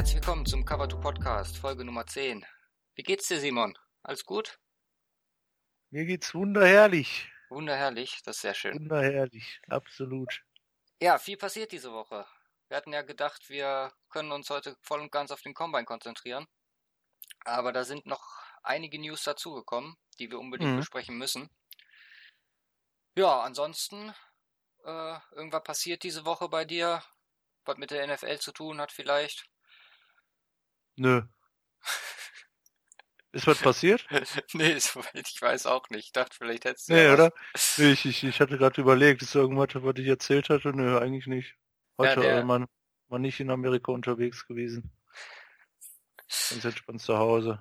Herzlich willkommen zum Cover 2 Podcast, Folge Nummer 10. Wie geht's dir, Simon? Alles gut? Mir geht's wunderherrlich. Wunderherrlich, das ist sehr schön. Wunderherrlich, absolut. Ja, viel passiert diese Woche. Wir hatten ja gedacht, wir können uns heute voll und ganz auf den Combine konzentrieren. Aber da sind noch einige News dazugekommen, die wir unbedingt Mhm. besprechen müssen. Ja, ansonsten, äh, irgendwas passiert diese Woche bei dir, was mit der NFL zu tun hat vielleicht? Nö. Ist was passiert? nee, soweit ich weiß auch nicht. Ich dachte, vielleicht hättest du Nee, ja oder? Nee, ich, ich, ich hatte gerade überlegt, ist irgendwas, was ich erzählt hatte? Nö, eigentlich nicht. Ja, Heute äh, man, man nicht in Amerika unterwegs gewesen. Ganz entspannt zu Hause.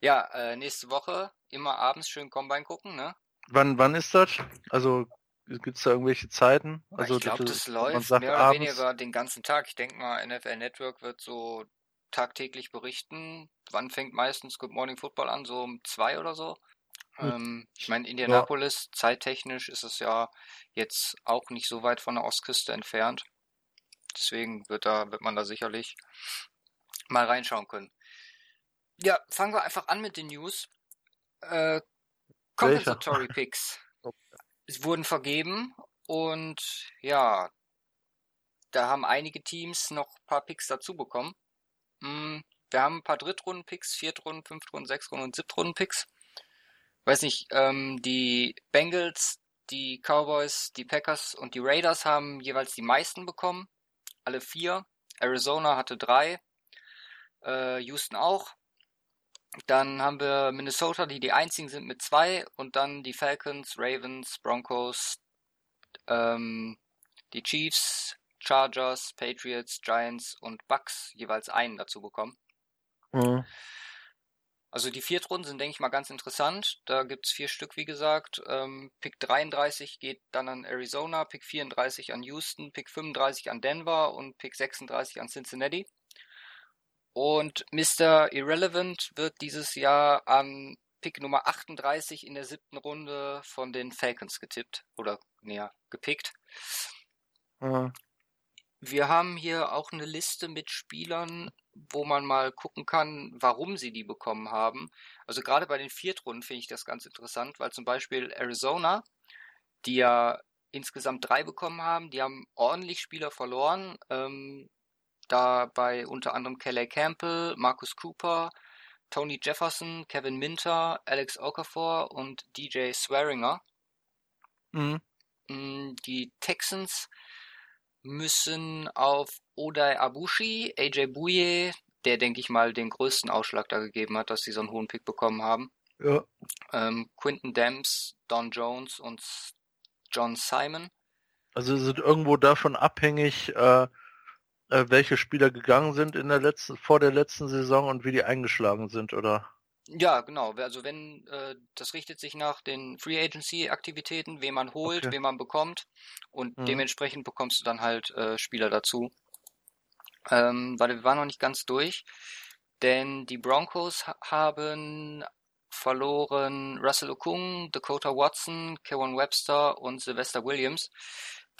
Ja, äh, nächste Woche immer abends schön Combine gucken, ne? Wann, wann ist das? Also, gibt's da irgendwelche Zeiten? Also, ich glaube, das man läuft sagt, mehr oder abends, weniger den ganzen Tag. Ich denke mal, NFL Network wird so tagtäglich berichten. Wann fängt meistens Good Morning Football an? So um zwei oder so? Hm. Ähm, ich meine, Indianapolis, zeittechnisch ist es ja jetzt auch nicht so weit von der Ostküste entfernt. Deswegen wird da, wird man da sicherlich mal reinschauen können. Ja, fangen wir einfach an mit den News. Äh, Compensatory Picks. Es wurden vergeben und ja, da haben einige Teams noch ein paar Picks dazu bekommen. Mm, Wir haben ein paar Drittrunden-Picks, Viertrunden, Fünftrunden, Sechstrunden und Siebtrunden-Picks. Weiß nicht, ähm, die Bengals, die Cowboys, die Packers und die Raiders haben jeweils die meisten bekommen. Alle vier. Arizona hatte drei. Äh, Houston auch. Dann haben wir Minnesota, die die einzigen sind mit zwei. Und dann die Falcons, Ravens, Broncos, ähm, die Chiefs, Chargers, Patriots, Giants und Bucks jeweils einen dazu bekommen. Mhm. Also die Viertrunden sind, denke ich mal, ganz interessant. Da gibt's vier Stück, wie gesagt. Ähm, Pick 33 geht dann an Arizona, Pick 34 an Houston, Pick 35 an Denver und Pick 36 an Cincinnati. Und Mr. Irrelevant wird dieses Jahr an Pick Nummer 38 in der siebten Runde von den Falcons getippt. Oder, näher, gepickt. Mhm. Wir haben hier auch eine Liste mit Spielern, wo man mal gucken kann, warum sie die bekommen haben. Also gerade bei den Viertrunden finde ich das ganz interessant, weil zum Beispiel Arizona, die ja insgesamt drei bekommen haben, die haben ordentlich Spieler verloren. Ähm, dabei unter anderem Kelly Campbell, Marcus Cooper, Tony Jefferson, Kevin Minter, Alex Okafor und DJ Swearinger. Mhm. Mm, Die Texans müssen auf Odai Abushi, AJ Bouye, der denke ich mal den größten Ausschlag da gegeben hat, dass sie so einen hohen Pick bekommen haben. Ja. Ähm, Quinton Dams, Don Jones und John Simon. Also sind irgendwo davon abhängig, äh, äh, welche Spieler gegangen sind in der letzten, vor der letzten Saison und wie die eingeschlagen sind, oder? Ja, genau. Also wenn äh, das richtet sich nach den Free Agency Aktivitäten, wen man holt, Okay. wen man bekommt und Mhm. dementsprechend bekommst du dann halt äh, Spieler dazu. Ähm, warte, wir waren noch nicht ganz durch, denn die Broncos ha haben verloren Russell Okung, Dakota Watson, Kevin Webster und Sylvester Williams.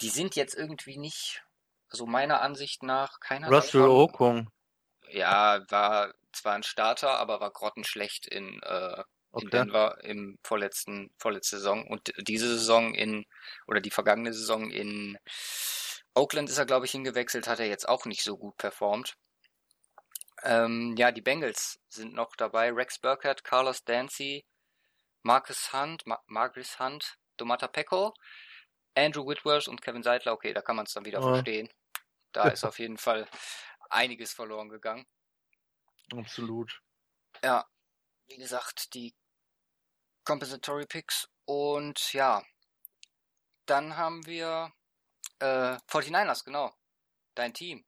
Die sind jetzt irgendwie nicht, also meiner Ansicht nach, keiner Russell davon. Okung. Ja, war zwar ein Starter, aber war grottenschlecht in, äh, in Okay. Denver im vorletzten, vorletzte Saison. Und diese Saison in, oder die vergangene Saison in Oakland ist er, glaube ich, hingewechselt, hat er jetzt auch nicht so gut performt. Ähm, ja, die Bengals sind noch dabei. Rex Burkhardt, Carlos Dancy, Marcus Hunt, Ma Marcus Hunt, Domata Pecco, Andrew Whitworth und Kevin Seidler. Okay, da kann man es dann wieder Ja. verstehen. Da ist auf jeden Fall einiges verloren gegangen. Absolut. Ja, wie gesagt, die Compensatory Picks und ja, dann haben wir äh, 49ers, genau, dein Team.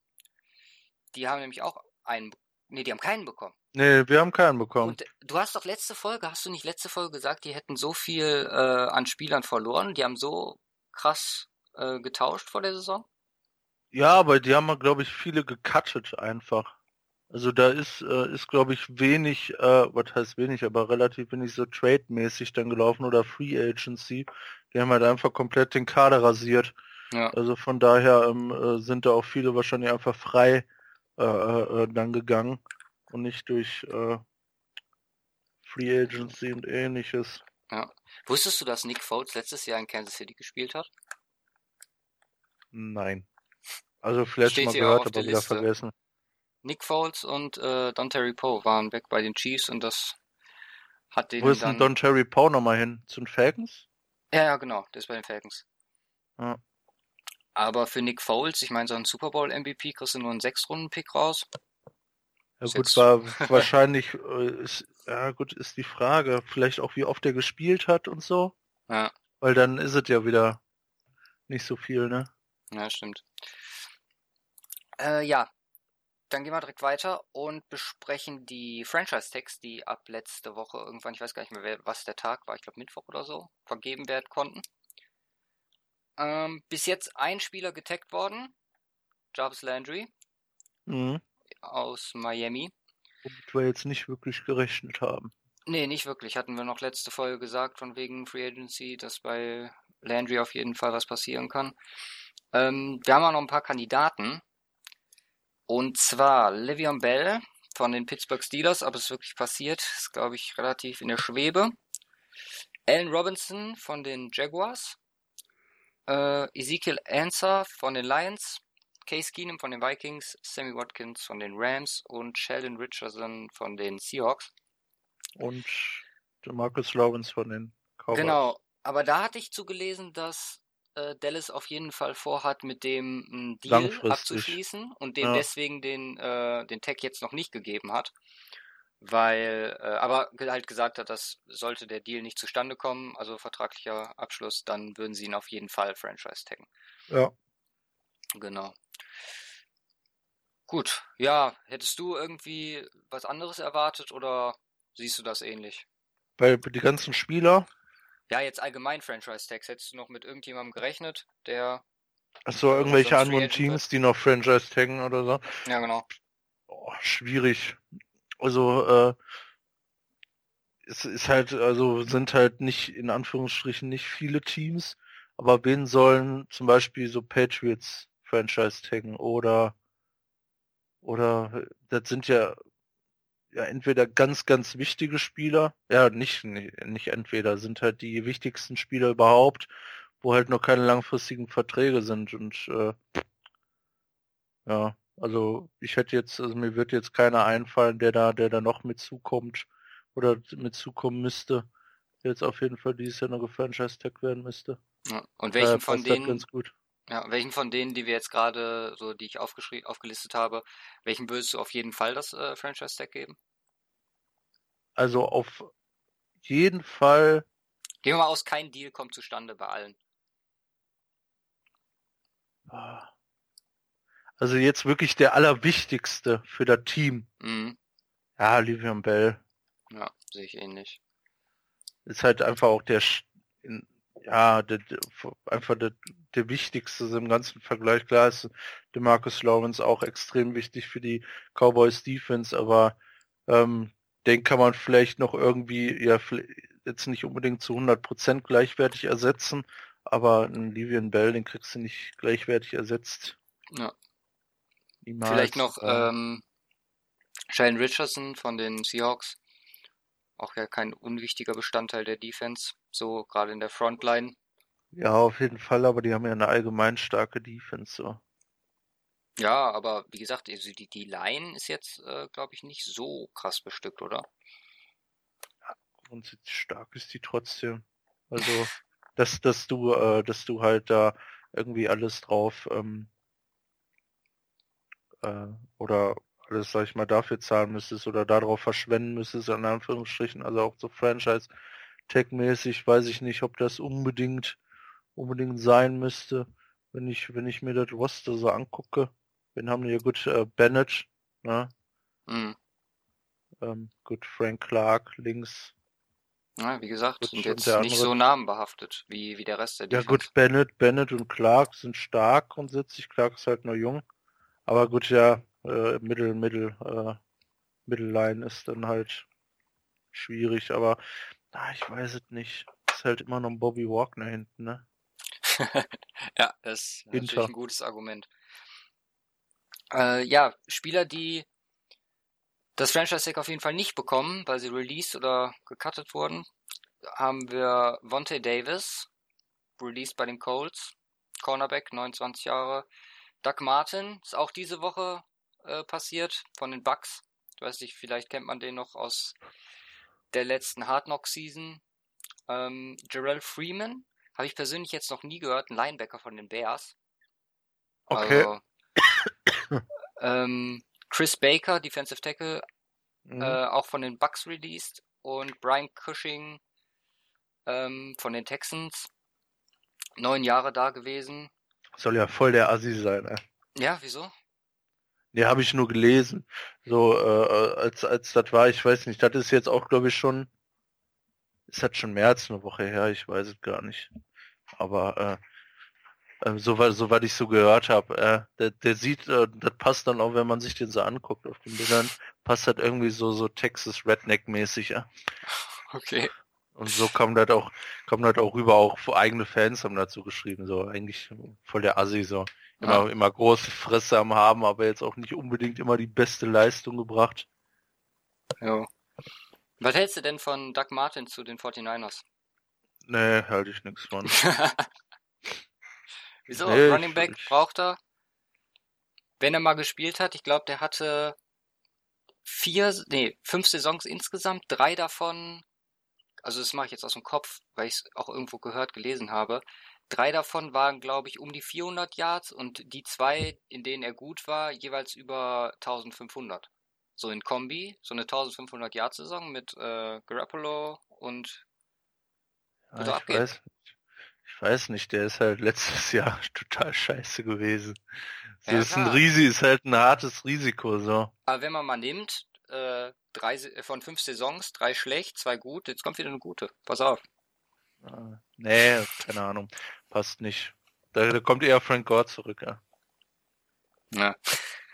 Die haben nämlich auch einen, nee, die haben keinen bekommen. Nee, wir haben keinen bekommen. Und du hast doch letzte Folge, hast du nicht letzte Folge gesagt, die hätten so viel äh, an Spielern verloren, die haben so krass äh, getauscht vor der Saison? Ja, aber die haben, glaube ich, viele gecuttet einfach. Also da ist, äh, ist glaube ich, wenig, äh, was heißt wenig, aber relativ wenig so trade-mäßig dann gelaufen oder Free Agency. Die haben halt einfach komplett den Kader rasiert. Ja. Also von daher ähm, äh, sind da auch viele wahrscheinlich einfach frei äh, äh, dann gegangen und nicht durch äh, Free Agency und ähnliches. Ja. Wusstest du, dass Nick Foles letztes Jahr in Kansas City gespielt hat? Nein. Also vielleicht Steht mal gehört, aber wieder vergessen. Nick Foles und äh, Don Terry Poe waren weg bei den Chiefs und das hat den Wo ist denn Don Terry Poe nochmal hin? Zu den Falcons? Ja, ja, genau, der ist bei den Falcons. Ja. Aber für Nick Foles, ich meine, so ein Super Bowl MVP kriegst du nur einen Sechs-Runden-Pick raus. Ja gut, war wahrscheinlich, äh, ist, ja gut, ist die Frage, vielleicht auch wie oft er gespielt hat und so. Ja. Weil dann ist es ja wieder nicht so viel, ne? Ja, stimmt. Äh, ja, dann gehen wir direkt weiter und besprechen die Franchise-Tags, die ab letzte Woche irgendwann, ich weiß gar nicht mehr, was der Tag war, ich glaube Mittwoch oder so, vergeben werden konnten. Ähm, bis jetzt ein Spieler getaggt worden, Jarvis Landry mhm. aus Miami. Womit wir jetzt nicht wirklich gerechnet haben. Nee, nicht wirklich. Hatten wir noch letzte Folge gesagt, von wegen Free Agency, dass bei Landry auf jeden Fall was passieren kann. Ähm, wir haben auch noch ein paar Kandidaten. Und zwar Livion Bell von den Pittsburgh Steelers, aber es ist wirklich passiert, ist glaube ich relativ in der Schwebe. Allen Robinson von den Jaguars. Äh, Ezekiel Answer von den Lions. Case Keenum von den Vikings. Sammy Watkins von den Rams. Und Sheldon Richardson von den Seahawks. Und Marcus Lawrence von den Cowboys. Genau, aber da hatte ich zugelesen, dass äh, Dallas auf jeden Fall vorhat, mit dem einen Deal abzuschließen und dem ja. deswegen den, äh, den Tag jetzt noch nicht gegeben hat. Weil, äh, aber halt gesagt hat, dass sollte der Deal nicht zustande kommen, also vertraglicher Abschluss, dann würden sie ihn auf jeden Fall Franchise taggen. Ja. Genau. Gut, ja, hättest du irgendwie was anderes erwartet oder siehst du das ähnlich? Weil die ganzen Spieler, ja, jetzt allgemein Franchise-Tags. Hättest du noch mit irgendjemandem gerechnet, der. Achso, irgendwelche anderen Teams, die noch Franchise taggen oder so? Ja, genau. Oh, schwierig. Also, äh, es ist halt, also sind halt nicht, in Anführungsstrichen, nicht viele Teams, aber wen sollen zum Beispiel so Patriots Franchise taggen oder oder das sind ja ja entweder ganz, ganz wichtige Spieler, ja nicht, nicht, entweder, sind halt die wichtigsten Spieler überhaupt, wo halt noch keine langfristigen Verträge sind und äh, ja, also ich hätte jetzt, also mir wird jetzt keiner einfallen, der da, der da noch mit zukommt oder mit zukommen müsste, der jetzt auf jeden Fall dieses Jahr noch gefranchise-tag werden müsste. Ja, und welchen äh, von denen, ganz gut. Ja, welchen von denen, die wir jetzt gerade, so die ich aufgelistet habe, welchen würdest du auf jeden Fall das äh, Franchise-Tag geben? Also auf jeden Fall. Gehen wir mal aus, kein Deal kommt zustande bei allen. Ah. Also jetzt wirklich der allerwichtigste für das Team. Mhm. Ja, Livian Bell. Ja, sehe ich ähnlich. Ist halt einfach auch der, ja, der, der, einfach der, der wichtigste im ganzen Vergleich. Klar ist der Marcus Lawrence auch extrem wichtig für die Cowboys Defense, aber ähm, den kann man vielleicht noch irgendwie, ja, jetzt nicht unbedingt zu 100% gleichwertig ersetzen, aber einen Livian Bell, den kriegst du nicht gleichwertig ersetzt. Ja. Niemals. Vielleicht noch ähm, Shane Richardson von den Seahawks. Auch ja kein unwichtiger Bestandteil der Defense, so gerade in der Frontline. Ja, auf jeden Fall, aber die haben ja eine allgemein starke Defense. So. Ja, aber wie gesagt, also die, die Line ist jetzt, äh, glaube ich, nicht so krass bestückt, oder? Ja, grundsätzlich stark ist die trotzdem. Also, dass, dass du, äh, dass du halt da irgendwie alles drauf ähm, äh, oder alles, sag ich mal, dafür zahlen müsstest oder darauf verschwenden müsstest, in Anführungsstrichen, also auch so Franchise-Tech-mäßig, weiß ich nicht, ob das unbedingt unbedingt sein müsste, wenn ich, wenn ich mir das Roster so angucke. Wen haben wir gut? Äh, Bennett, ne? Mhm. Ähm, gut, Frank Clark links. Ja, wie gesagt, gut, sind jetzt nicht andere... so namenbehaftet wie, wie der Rest der Defense. Ja gut, Bennett, Bennett und Clark sind stark grundsätzlich. Clark ist halt nur jung. Aber gut, ja, äh, Mittel, Mittel, äh, Mittelline ist dann halt schwierig, aber ah, ich weiß es nicht. Ist halt immer noch ein Bobby Wagner hinten, ne? ja, das ist natürlich ein gutes Argument. Äh, ja, Spieler, die das Franchise-Tag auf jeden Fall nicht bekommen, weil sie released oder gecuttet wurden, haben wir Vontae Davis, released bei den Colts, Cornerback, 29 Jahre. Doug Martin ist auch diese Woche äh, passiert von den Bucks. Ich weiß nicht, vielleicht kennt man den noch aus der letzten Hard Knock Season. Ähm, Jarrell Freeman habe ich persönlich jetzt noch nie gehört, ein Linebacker von den Bears. Okay. Also, ähm, Chris Baker, Defensive Tackle, Mhm. äh, auch von den Bucks released und Brian Cushing ähm, von den Texans. Neun Jahre da gewesen. Soll ja voll der Assi sein, ey. Ja, wieso? Nee, habe ich nur gelesen. So, äh, als, als das war, ich weiß nicht, das ist jetzt auch, glaube ich, schon, es hat schon mehr als eine Woche her, ich weiß es gar nicht. Aber äh, äh, so, so was ich so gehört habe, äh, der, der sieht, äh, das passt dann auch, wenn man sich den so anguckt auf den Bildern, passt halt irgendwie so, so Texas Redneck-mäßig, ja. Okay. Und so kam das auch, kam das auch rüber, auch eigene Fans haben dazu geschrieben, so eigentlich voll der Assi, so. Immer, Ah. immer große Fresse am haben, aber jetzt auch nicht unbedingt immer die beste Leistung gebracht. Jo. Was hältst du denn von Doug Martin zu den 49ers? Nee, halte ich nichts von. Wieso? Nee, Running Back ich- braucht er. Wenn er mal gespielt hat, ich glaube, der hatte vier, nee, fünf Saisons insgesamt, drei davon, also das mache ich jetzt aus dem Kopf, weil ich es auch irgendwo gehört, gelesen habe. Drei davon waren, glaube ich, um die 400 Yards und die zwei, in denen er gut war, jeweils über 1500. So in Kombi, so eine 1500 Yard Saison mit äh, Garoppolo und Ja, ich abgehen. weiß, ich weiß nicht, der ist halt letztes Jahr total scheiße gewesen. So Ja, ist ein. Risi, ist halt ein hartes Risiko, so. Aber wenn man mal nimmt, äh, drei Se- von fünf Saisons, drei schlecht, zwei gut, jetzt kommt wieder eine gute. Pass auf. Ah, Nee, keine Ahnung. Passt nicht. Da, da kommt eher Frank Gore zurück, ja. Ja.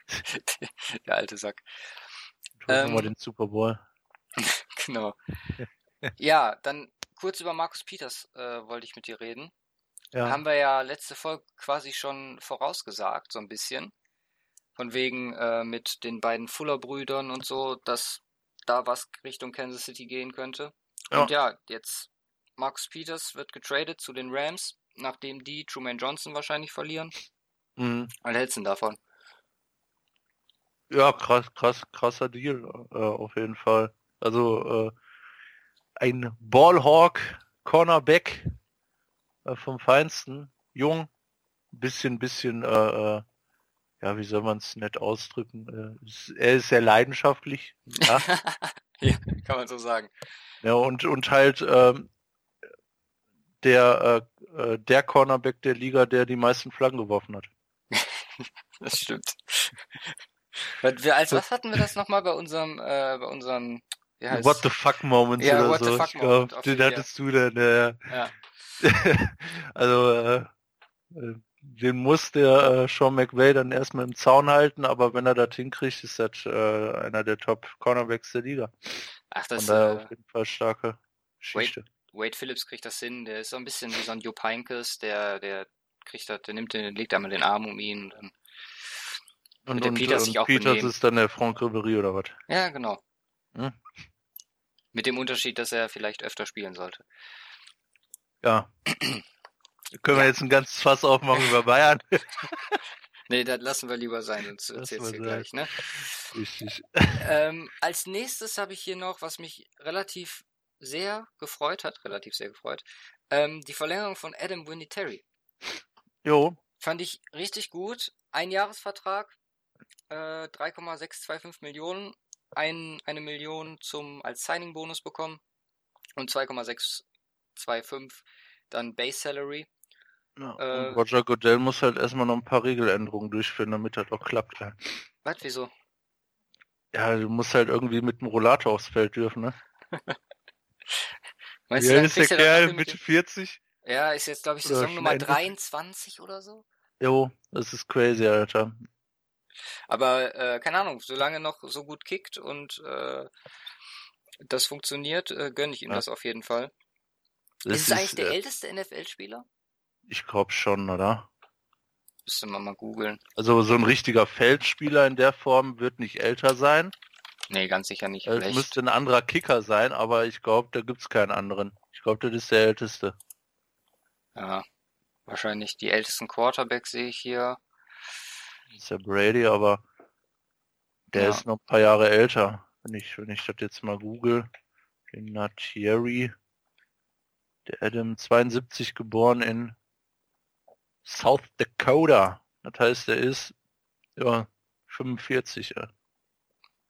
Der alte Sack. Ähm, mal den Super Bowl. Genau. Ja, dann kurz über Markus Peters äh, wollte ich mit dir reden. Ja. Haben wir ja letzte Folge quasi schon vorausgesagt, so ein bisschen. Von wegen äh, mit den beiden Fuller-Brüdern und so, dass da was Richtung Kansas City gehen könnte. Ja. Und ja, jetzt Marcus Peters wird getradet zu den Rams, nachdem die Truman Johnson wahrscheinlich verlieren. Mhm. Was hältst du denn davon? Ja, krass, krass, krasser Deal, äh, auf jeden Fall. Also, äh, ein Ballhawk, Cornerback äh, vom Feinsten, jung, bisschen, bisschen, äh, äh, ja, wie soll man es nett ausdrücken? Äh, er ist sehr leidenschaftlich, ja, ja, kann man so sagen. ja und, und halt ähm, der, äh, äh, der Cornerback der Liga, der die meisten Flaggen geworfen hat. Das stimmt. Wir, als was hatten wir das nochmal bei unserem, äh, bei unserem, wie heißt What the fuck Moments Ja, oder What the so. fuck ich Moment glaub, den hattest du dann, äh, Ja. also äh, den muss der äh, Sean McVay dann erstmal im Zaun halten, aber wenn er das hinkriegt, ist das äh, einer der Top Cornerbacks der Liga. Ach, das, daher äh, auf jeden Fall starke Geschichte. Wade Phillips kriegt das hin, der ist so ein bisschen wie so ein Jupp Heynckes, der, der kriegt das, der nimmt den, legt einmal den Arm um ihn und dann, Und, der und, Peters und sich auch Peters benehmen. ist dann der Franck Ribery oder was? ja, genau. Hm. Mit dem Unterschied, dass er vielleicht öfter spielen sollte. Ja. Können wir jetzt ein ganzes Fass aufmachen über Bayern? Nee, das lassen wir lieber sein, sonst erzählst du gleich, ne? Richtig. Ähm, als nächstes habe ich hier noch, was mich relativ sehr gefreut hat, relativ sehr gefreut, ähm, die Verlängerung von Adam Vinatieri. Jo, Fand ich richtig gut. Ein Jahresvertrag, äh, 3,625 Millionen, ein, eine Million zum als Signing-Bonus bekommen und 2,625 dann Base Salary. ja. Äh, Roger Goodell muss halt erstmal noch ein paar Regeländerungen durchführen, damit das auch klappt. Ja. Was, wieso? Ja, du musst halt irgendwie mit dem Rollator aufs Feld dürfen, ne? Meinst Wie du, ist der Kerl? Mitte dem- 40? Ja, ist jetzt, glaube ich, Oder Saison Nummer Ende? 23 oder so. Jo, das ist crazy, Alter. Aber äh, keine Ahnung, solange noch so gut kickt und äh, das funktioniert, äh, gönne ich ihm Ja. das auf jeden Fall. Das ist es eigentlich der äh, älteste NFL-Spieler? Ich glaube schon, oder? Müsste man mal googeln. Also so ein richtiger Feldspieler in der Form wird nicht älter sein. Nee, ganz sicher nicht. Es Vielleicht. müsste ein anderer Kicker sein, aber ich glaube, da gibt's keinen anderen. Ich glaube, das ist der älteste. Ja, wahrscheinlich die ältesten Quarterbacks sehe ich hier. Das ist der Brady, aber der Ja. ist noch ein paar Jahre älter. Wenn ich, wenn ich das jetzt mal google. Thierry. Der Adam 72 geboren in South Dakota. Das heißt, er ist ja 45. Ja.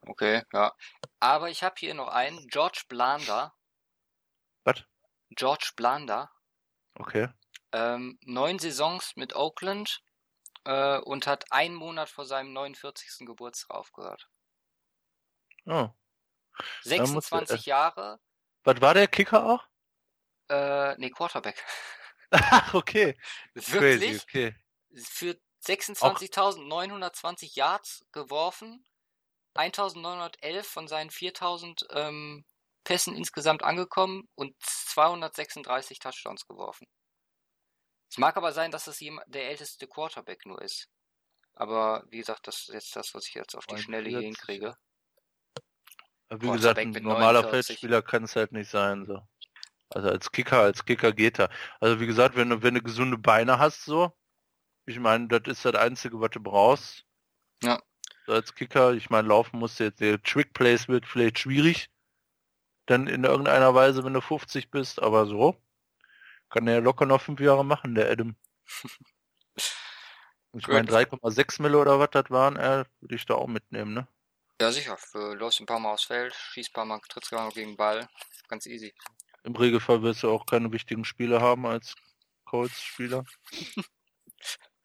Okay, ja. Aber ich habe hier noch einen, George Blanda. Was? George Blanda. Okay. Ähm, neun Saisons mit Oakland äh, und hat einen Monat vor seinem 49. Geburtstag aufgehört. Oh. Da muss- 26 Jahre, Was war der Kicker auch? äh, nee, Quarterback. Ach, okay. Crazy, Wirklich okay. für 26.920 Yards geworfen, 1.911 von seinen 4.000 ähm, Pässen insgesamt angekommen und 236 Touchdowns geworfen. Es mag aber sein, dass es der älteste Quarterback nur ist. Aber wie gesagt, das ist jetzt das, was ich jetzt auf die Schnelle hier 49. hinkriege. Wie gesagt, ein normaler 49. Feldspieler kann es halt nicht sein, so. Also als Kicker, als Kicker geht er. Also wie gesagt, wenn du, wenn du gesunde Beine hast, so, ich meine, das ist das Einzige, was du brauchst. Ja. So als Kicker, ich meine, laufen musst du jetzt, der Trick Plays wird vielleicht schwierig. Dann in irgendeiner Weise, wenn du 50 bist, aber so. Kann der locker noch fünf Jahre machen, der Adam. Ich meine, 3,6 Mille oder was das waren, äh, würde ich da auch mitnehmen, ne? Ja, sicher. Du läufst ein paar Mal aufs Feld, schießt ein paar Mal, trittst gerade noch gegen den Ball. Ganz easy. Im Regelfall wirst du auch keine wichtigen Spiele haben als Colts-Spieler.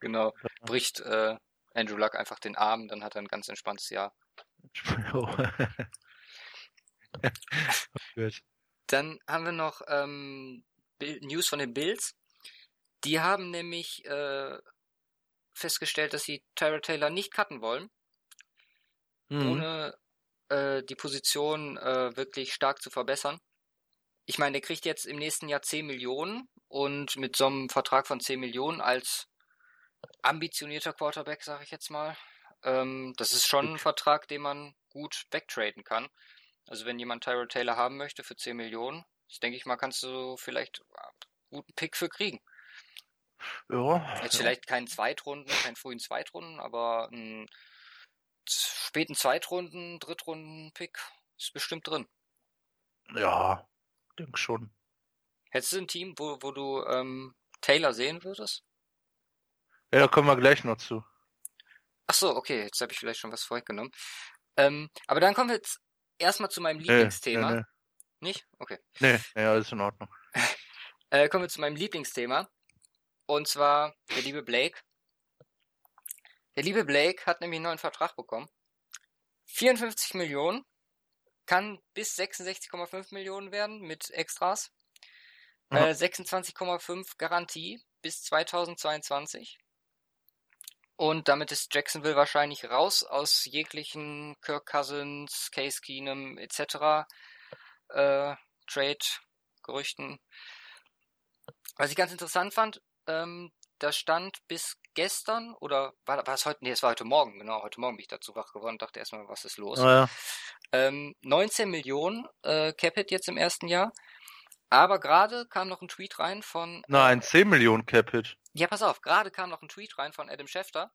Genau. Bricht äh, Andrew Luck einfach den Arm, dann hat er ein ganz entspanntes Jahr. Oh. Gut. Dann haben wir noch ähm, News von den Bills. Die haben nämlich äh, festgestellt, dass sie Tyra Taylor nicht cutten wollen, Mhm. ohne äh, die Position äh, wirklich stark zu verbessern. Ich meine, der kriegt jetzt im nächsten Jahr 10 Millionen und mit so einem Vertrag von 10 Millionen als ambitionierter Quarterback, sage ich jetzt mal, ähm, das ist schon ein Vertrag, den man gut wegtraden kann. Also wenn jemand Tyra Taylor haben möchte für 10 Millionen, das denke ich mal, kannst du vielleicht einen guten Pick für kriegen. Ja, Jetzt ja. vielleicht keinen Zweitrunden, keinen frühen Zweitrunden, aber einen späten Zweitrunden, Drittrunden-Pick ist bestimmt drin. ja, denk schon. Hättest du ein Team, wo, wo du ähm, Taylor sehen würdest? Ja, da kommen wir gleich noch zu. Ach so, okay, jetzt habe ich vielleicht schon was vorweggenommen. Ähm, aber dann kommen wir jetzt erstmal zu meinem Nee, Lieblingsthema. Nee, Nicht? Okay. nee, nee, nee, alles in Ordnung. Äh, kommen wir zu meinem Lieblingsthema. Und zwar der liebe Blake. Der liebe Blake hat nämlich einen neuen Vertrag bekommen. 54 Millionen. Kann bis 66,5 Millionen werden mit Extras. Ja. Äh, 26,5 Garantie bis 2022. Und damit ist Jacksonville wahrscheinlich raus aus jeglichen Kirk Cousins, Case Keenum etc. Äh, Trade-Gerüchten. Was ich ganz interessant fand, ähm, da stand bis gestern oder war, war es heute? Nee, es war heute Morgen, genau. Heute Morgen bin ich dazu wach geworden und dachte erstmal, was ist los? Naja, Ähm, 19 Millionen äh, Capit jetzt im ersten Jahr. Aber gerade kam noch ein Tweet rein von. nein, 10 Millionen Capit. Ja, pass auf, gerade kam noch ein Tweet rein von Adam Schefter,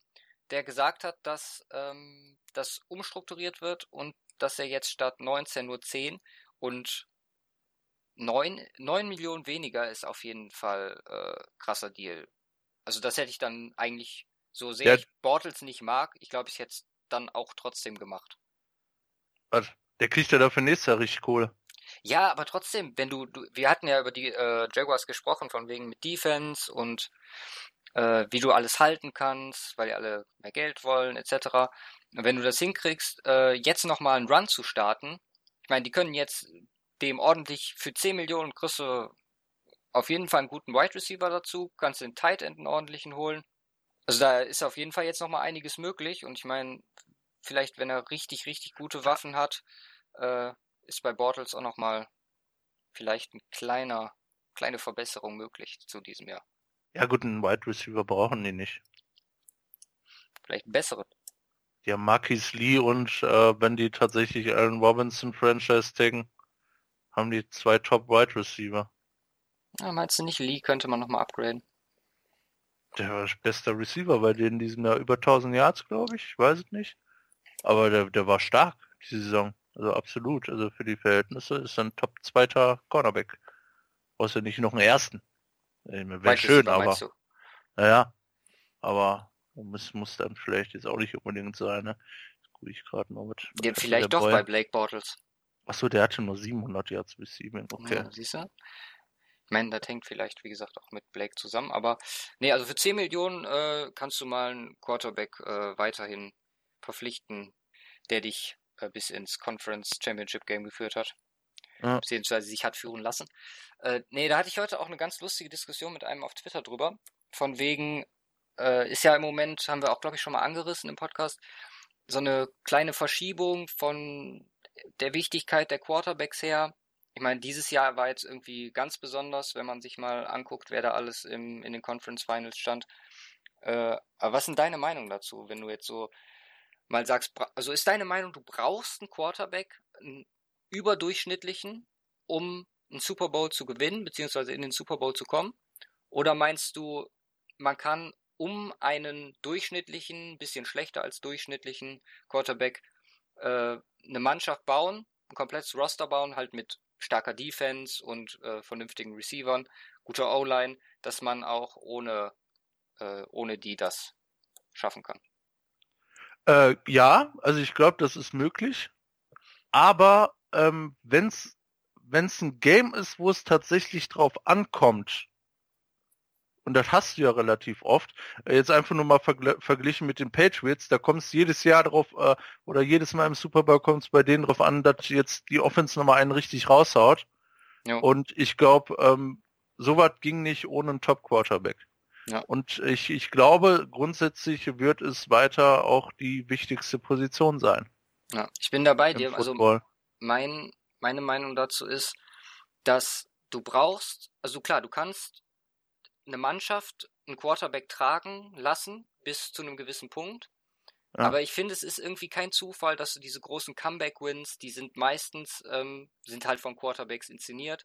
der gesagt hat, dass ähm, das umstrukturiert wird und dass er jetzt statt 19 nur 10 und 9, 9 Millionen weniger ist auf jeden Fall äh, krasser Deal. Also das hätte ich dann eigentlich, so sehr Ja. ich Bortles nicht mag, ich glaube, ich hätte es dann auch trotzdem gemacht. Was? Der kriegt ja dafür nächstes Jahr richtig Kohle. Ja, aber trotzdem, wenn du, du wir hatten ja über die äh, Jaguars gesprochen, von wegen mit Defense und äh, wie du alles halten kannst, weil die alle mehr Geld wollen, etc. Und wenn du das hinkriegst, äh, jetzt nochmal einen Run zu starten, ich meine, die können jetzt dem ordentlich für 10 Millionen kriegst du auf jeden Fall einen guten Wide Receiver dazu, kannst den Tight End einen ordentlichen holen. Also da ist auf jeden Fall jetzt nochmal einiges möglich und ich meine, vielleicht wenn er richtig, richtig gute Waffen hat, äh, ist bei Bortles auch nochmal vielleicht ein kleiner, kleine Verbesserung möglich zu diesem Jahr. Ja gut, einen Wide Receiver brauchen die nicht. Vielleicht einen besseren. Ja, Marquis Lee und äh, wenn die tatsächlich Allen Robinson Franchise taggen, haben die zwei Top Wide Receiver. Ja, meinst du nicht, Lee könnte man nochmal upgraden? Der war bester Receiver bei denen in diesem Jahr über 1000 Yards, glaube ich. Ich weiß es nicht. Aber der, der war stark diese Saison. Also absolut. Also für die Verhältnisse ist ein Top zweiter Cornerback. Brauchst ja nicht noch einen ersten. Wäre schön, aber. Naja. Aber muss, muss dann vielleicht jetzt auch nicht unbedingt sein, ne? Guck ich gerade noch mit. Ja, vielleicht doch Boy. bei Blake Bortles. Achso, der hatte nur 700 Yards Receiving. Okay. Ja, siehst du? Ich meine, das hängt vielleicht, wie gesagt, auch mit Blake zusammen. Aber nee, also für 10 Millionen äh, kannst du mal einen Quarterback äh, weiterhin verpflichten, der dich bis ins Conference Championship Game geführt hat. Ja. Beziehungsweise sich hat führen lassen. Äh, nee, da hatte ich heute auch eine ganz lustige Diskussion mit einem auf Twitter drüber. Von wegen, äh, ist ja im Moment, haben wir auch, glaube ich, schon mal angerissen im Podcast, so eine kleine Verschiebung von der Wichtigkeit der Quarterbacks her. Ich meine, dieses Jahr war jetzt irgendwie ganz besonders, wenn man sich mal anguckt, wer da alles im, in den Conference Finals stand. Äh, aber was ist deine Meinung dazu, wenn du jetzt so mal sagst, also ist deine Meinung, du brauchst einen Quarterback, einen überdurchschnittlichen, um einen Super Bowl zu gewinnen, beziehungsweise in den Super Bowl zu kommen? Oder meinst du, man kann um einen durchschnittlichen, bisschen schlechter als durchschnittlichen Quarterback äh, eine Mannschaft bauen, ein komplettes Roster bauen, halt mit starker Defense und äh, vernünftigen Receivern, guter O-Line, dass man auch ohne, äh, ohne die das schaffen kann. Äh, ja, also ich glaube, das ist möglich. Aber ähm, wenn es ein Game ist, wo es tatsächlich drauf ankommt, und das hast du ja relativ oft, äh, jetzt einfach nur mal vergl verglichen mit den Patriots, da kommst du jedes Jahr drauf, äh, oder jedes Mal im Super Bowl kommt es bei denen drauf an, dass jetzt die Offense nochmal einen richtig raushaut. Ja. Und ich glaube, ähm, sowas ging nicht ohne einen Top-Quarterback. Ja. Und ich, ich glaube, grundsätzlich wird es weiter auch die wichtigste Position sein. Ja, ich bin dabei dir. Also mein, meine Meinung dazu ist, dass du brauchst, also klar, du kannst eine Mannschaft einen Quarterback tragen lassen bis zu einem gewissen Punkt. Ja. Aber ich finde, es ist irgendwie kein Zufall, dass du diese großen Comeback-Wins, die sind meistens, ähm, sind halt von Quarterbacks inszeniert.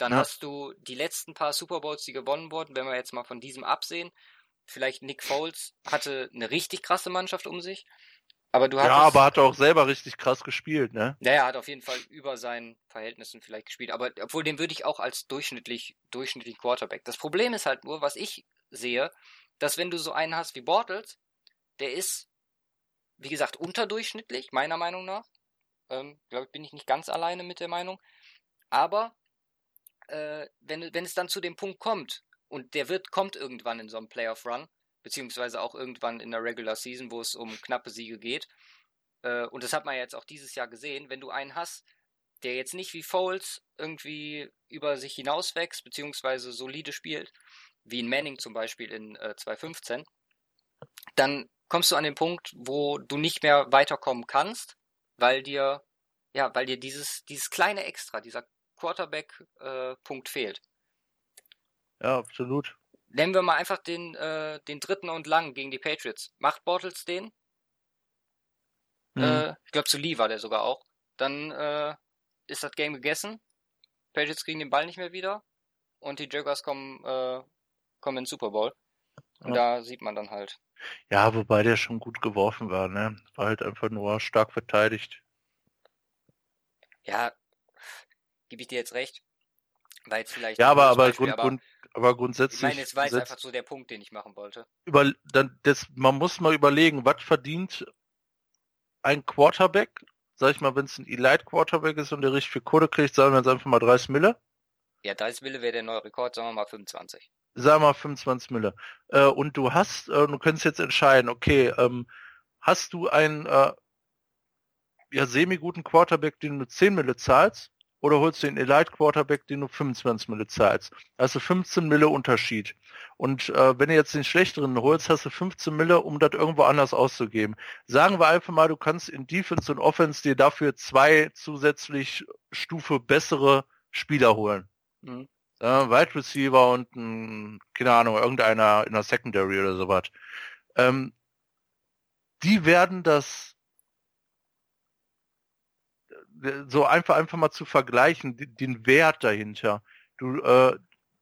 Dann ja. hast du die letzten paar Super Bowls, die gewonnen wurden, wenn wir jetzt mal von diesem absehen. Vielleicht Nick Foles hatte eine richtig krasse Mannschaft um sich. Aber du hattest, ja, aber hat auch selber richtig krass gespielt, ne? Ja, er hat auf jeden Fall über seinen Verhältnissen vielleicht gespielt. Aber obwohl den würde ich auch als durchschnittlich, durchschnittlich Quarterback. Das Problem ist halt nur, was ich sehe, dass wenn du so einen hast wie Bortles, der ist, wie gesagt, unterdurchschnittlich, meiner Meinung nach. Ähm, glaube ich, bin ich nicht ganz alleine mit der Meinung. Aber äh, wenn, wenn es dann zu dem Punkt kommt, und der wird, kommt irgendwann in so einem Playoff Run, beziehungsweise auch irgendwann in der Regular Season, wo es um knappe Siege geht. Äh, und das hat man jetzt auch dieses Jahr gesehen, wenn du einen hast, der jetzt nicht wie Foles irgendwie über sich hinauswächst, beziehungsweise solide spielt, wie in Manning zum Beispiel in äh, 2015, dann kommst du an den Punkt, wo du nicht mehr weiterkommen kannst, weil dir, ja, weil dir dieses, dieses kleine Extra, dieser Quarterback-Punkt äh, fehlt. Ja, absolut. Nehmen wir mal einfach den, äh, den dritten und lang gegen die Patriots. Macht Bortles den? Mhm. Äh, ich glaube, zu Lee war der sogar auch. Dann äh, ist das Game gegessen. Patriots kriegen den Ball nicht mehr wieder. Und die Jaguars kommen, äh, kommen in den Super Bowl. Und ja. da sieht man dann halt. Ja, wobei der schon gut geworfen war, ne? War halt einfach nur stark verteidigt. Ja, gebe ich dir jetzt recht. Weil jetzt vielleicht. Ja, aber, aber, Beispiel, Grund, aber Grund, aber grundsätzlich. Ich meine, es war jetzt einfach so der Punkt, den ich machen wollte. Über, dann, das, man muss mal überlegen, was verdient ein Quarterback, sag ich mal, wenn es ein Elite Quarterback ist und der richtig viel Kohle kriegt, sagen wir jetzt einfach mal 30 Mille. Ja, 30 Mille wäre der neue Rekord, sagen wir mal 25. Sagen wir mal 25 Mille. Äh, und du hast, äh, du könntest jetzt entscheiden, okay, ähm, hast du einen äh, ja, semi-guten Quarterback, den du 10 Mille zahlst, oder holst du den Elite Quarterback, den du 25 Mille zahlst. Also 15 Mille Unterschied. Und äh, wenn du jetzt den schlechteren holst, hast du 15 Mille, um das irgendwo anders auszugeben. Sagen wir einfach mal, du kannst in Defense und Offense dir dafür zwei zusätzlich Stufe bessere Spieler holen. Mhm. Äh, Wide Receiver und ein, keine Ahnung, irgendeiner in der Secondary oder sowas. Ähm, die werden das so einfach einfach mal zu vergleichen, den Wert dahinter. Du äh,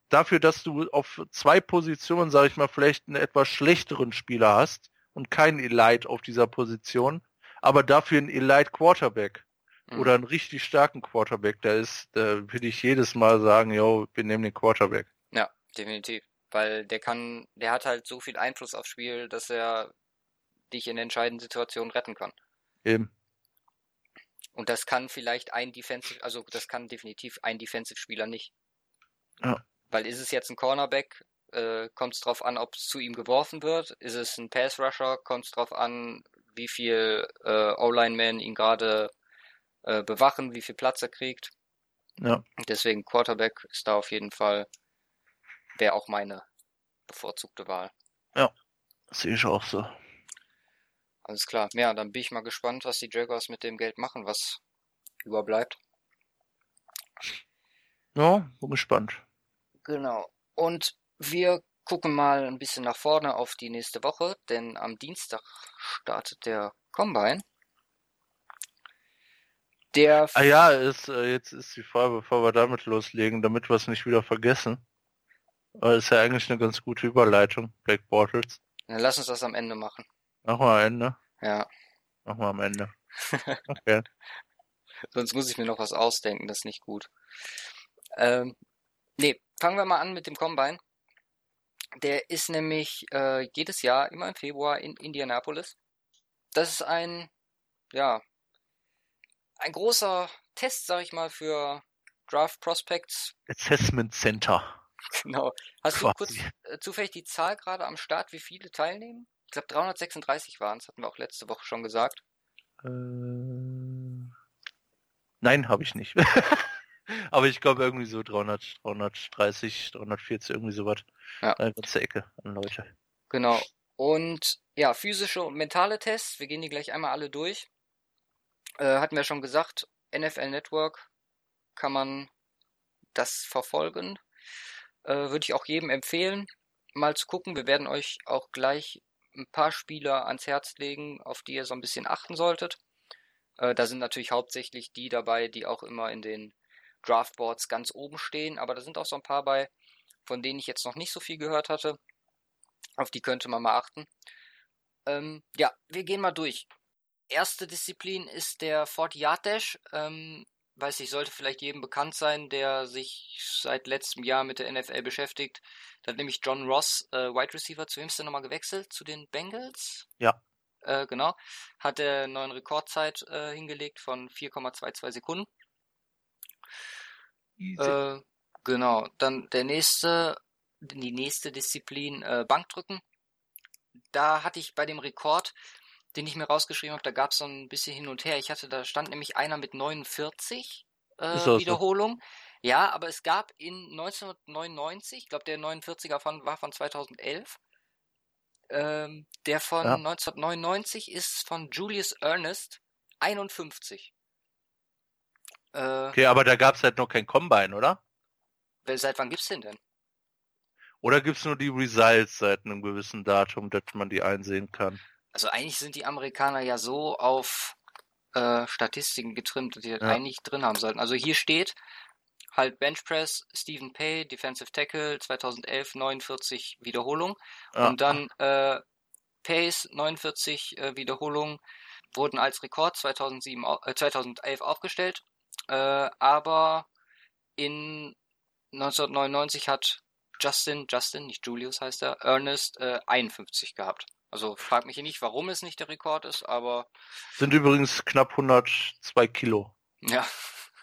dafür, dass du auf zwei Positionen, sage ich mal, vielleicht einen etwas schlechteren Spieler hast und keinen Elite auf dieser Position, aber dafür einen Elite Quarterback mhm. oder einen richtig starken Quarterback, da ist, da würde ich jedes Mal sagen, yo, wir nehmen den Quarterback. Ja, definitiv. Weil der kann, der hat halt so viel Einfluss aufs Spiel, dass er dich in entscheidenden Situationen retten kann. Eben. Und das kann vielleicht ein Defensive, also das kann definitiv ein Defensive-Spieler nicht. Ja. Weil ist es jetzt ein Cornerback, äh, kommt es drauf an, ob es zu ihm geworfen wird. Ist es ein Pass-Rusher, kommt es drauf an, wie viel äh, O-Line-Men ihn gerade äh, bewachen, wie viel Platz er kriegt. Ja. Deswegen Quarterback ist da auf jeden Fall, wäre auch meine bevorzugte Wahl. Ja, sehe ich auch so. Alles klar. Ja, dann bin ich mal gespannt, was die Jaguars mit dem Geld machen, was überbleibt. Ja, bin gespannt. Genau. Und wir gucken mal ein bisschen nach vorne auf die nächste Woche, denn am Dienstag startet der Combine. Der ah ja, ist, äh, jetzt ist die Frage, bevor wir damit loslegen, damit wir es nicht wieder vergessen. Aber ist ja eigentlich eine ganz gute Überleitung, Black Bortles. Dann lass uns das am Ende machen. Wir am Ende? Ja. Wir am Ende. Okay. Sonst muss ich mir noch was ausdenken, das ist nicht gut. Ähm, nee, fangen wir mal an mit dem Combine. Der ist nämlich äh, jedes Jahr immer im Februar in Indianapolis. Das ist ein, ja, ein großer Test, sag ich mal, für Draft Prospects. Assessment Center. Genau. Hast Quasi. du kurz äh, zufällig die Zahl gerade am Start, wie viele teilnehmen? Ich glaube 336 waren es, hatten wir auch letzte Woche schon gesagt. Äh, nein, habe ich nicht. Aber ich glaube irgendwie so 300, 330, 340, irgendwie sowas. Ja. Eine ganze Ecke an Leute. Genau. Und ja, physische und mentale Tests, wir gehen die gleich einmal alle durch. Äh, hatten wir schon gesagt, NFL Network kann man das verfolgen. Äh, Würde ich auch jedem empfehlen, mal zu gucken. Wir werden euch auch gleich ein paar Spieler ans Herz legen, auf die ihr so ein bisschen achten solltet. Äh, da sind natürlich hauptsächlich die dabei, die auch immer in den Draftboards ganz oben stehen, aber da sind auch so ein paar bei, von denen ich jetzt noch nicht so viel gehört hatte. Auf die könnte man mal achten. Ähm, ja, wir gehen mal durch. Erste Disziplin ist der 40 Yard Dash. Ähm, weiß ich, sollte vielleicht jedem bekannt sein, der sich seit letztem Jahr mit der NFL beschäftigt. Da hat nämlich John Ross, äh, Wide Receiver, zu wem ist der nochmal gewechselt? Zu den Bengals? Ja. Äh, genau. Hat der neuen Rekordzeit äh, hingelegt von 4,22 Sekunden. Äh, genau. Dann der nächste, die nächste Disziplin, äh, Bankdrücken. Da hatte ich bei dem Rekord, den ich mir rausgeschrieben habe, da gab es so ein bisschen hin und her. Ich hatte, da stand nämlich einer mit 49 äh, Wiederholungen. So? Ja, aber es gab in 1999, ich glaube der 49er von, war von 2011, ähm, der von ja. 1999 ist von Julius Ernest 51. Äh, okay, aber da gab es halt noch kein Combine, oder? Seit wann gibt's den denn? Oder gibt's nur die Results seit einem gewissen Datum, dass man die einsehen kann? Also eigentlich sind die Amerikaner ja so auf äh, Statistiken getrimmt, dass die das ja. eigentlich drin haben sollten. Also hier steht halt Benchpress, Stephen Pay, Defensive Tackle, 2011 49 Wiederholungen. Ja. Und dann äh, Pace, 49 äh, Wiederholungen, wurden als Rekord 2007, äh, 2011 aufgestellt. Äh, aber in 1999 hat Justin, Justin, nicht Julius heißt er, Ernest äh, 51 gehabt. Also frag mich hier nicht, warum es nicht der Rekord ist, aber. Sind übrigens knapp 102 Kilo. Ja.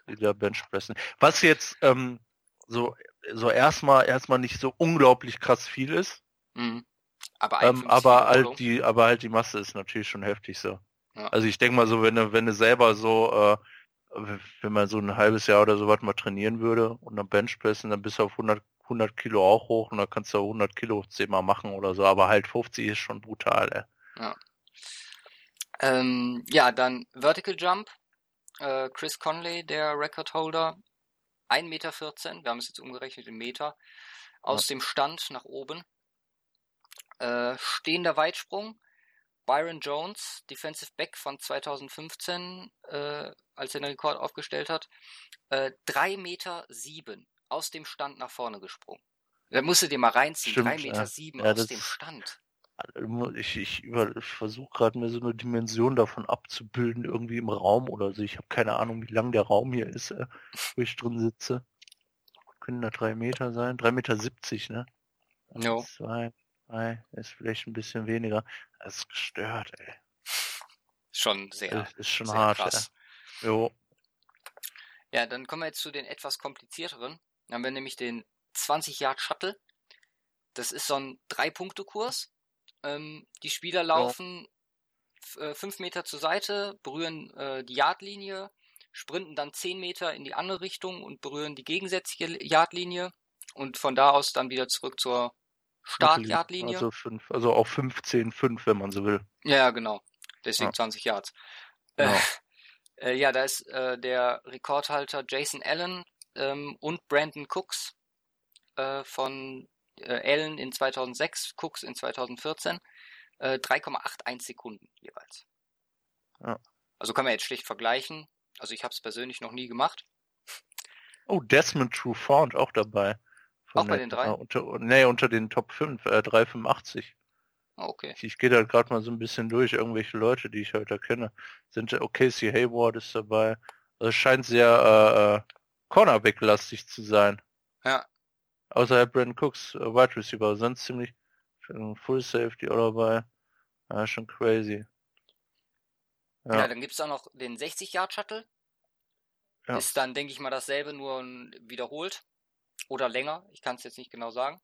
Die da Benchpressen. Was jetzt ähm, so, so erstmal erstmal nicht so unglaublich krass viel ist. Mhm. Aber, ähm, aber halt die, aber halt die Masse ist natürlich schon heftig so. Ja. Also ich denke mal so, wenn du, wenn du selber so äh, wenn man so ein halbes Jahr oder so was mal trainieren würde und dann Benchpressen, dann bist du auf 100, 100 Kilo auch hoch und dann kannst du 100 Kilo zehnmal machen oder so, aber halt 50 ist schon brutal, ey. Ja. Ähm, ja, dann Vertical Jump. Äh, Chris Conley, der Recordholder, 1,14 Meter, wir haben es jetzt umgerechnet in Meter, aus ja. dem Stand nach oben. Äh, stehender Weitsprung, Byron Jones, Defensive Back von 2015, äh, als er den Rekord aufgestellt hat, äh, 3 Meter sieben aus dem Stand nach vorne gesprungen. Da musst du dir mal reinziehen. Stimmt, 3 Meter ja. sieben Ja, aus dem Stand. Ich, ich, über- ich versuche gerade mir so eine Dimension davon abzubilden, irgendwie im Raum oder so. Ich habe keine Ahnung, wie lang der Raum hier ist, äh, wo ich drin sitze. Können da drei Meter sein? Drei Meter siebzig, ne? Jo. Zwei, drei, ist vielleicht ein bisschen weniger. Das ist gestört, ey. Schon sehr, Das ist schon sehr hart, krass. ey. Jo. Ja, dann kommen wir jetzt zu den etwas komplizierteren. Dann haben wir nämlich den 20 Yard Shuttle. Das ist so ein Drei-Punkte-Kurs. Ähm, die Spieler laufen f- äh, fünf Meter zur Seite, berühren äh, die Yardlinie, sprinten dann 10 Meter in die andere Richtung und berühren die gegensätzliche Yardlinie und von da aus dann wieder zurück zur Start-Yardlinie. Also fünf, also auch 15, 5, wenn man so will. Ja, ja, genau. Deswegen Ja. 20 Yards. Genau. Äh, äh, ja, da ist äh, der Rekordhalter Jason Allen ähm, und Brandon Cooks äh, von äh, Allen in 2006, Cooks in 2014. Äh, 3,81 Sekunden jeweils. Ja. Also kann man jetzt schlecht vergleichen. Also ich habe es persönlich noch nie gemacht. Oh, Desmond Trufant auch dabei. Von Auch bei den drei? äh, Unter, nee, unter den Top 5, äh, 385. Ah, Okay. Ich, ich gehe da gerade mal so ein bisschen durch, irgendwelche Leute, die ich heute erkenne. Sind äh, okay, Casey Hayward ist dabei. Also es scheint sehr äh, äh, Cornerback-lastig zu sein. Ja. Außerhalb Brandon Cooks, äh, Wide Receiver, sonst ziemlich Full Safety auch dabei. Ja, schon crazy. Ja, Ja, dann gibt's auch noch den 60-Yard-Shuttle. Ja. Ist dann, denke ich mal, dasselbe, nur wiederholt. Oder länger. Ich kann es jetzt nicht genau sagen.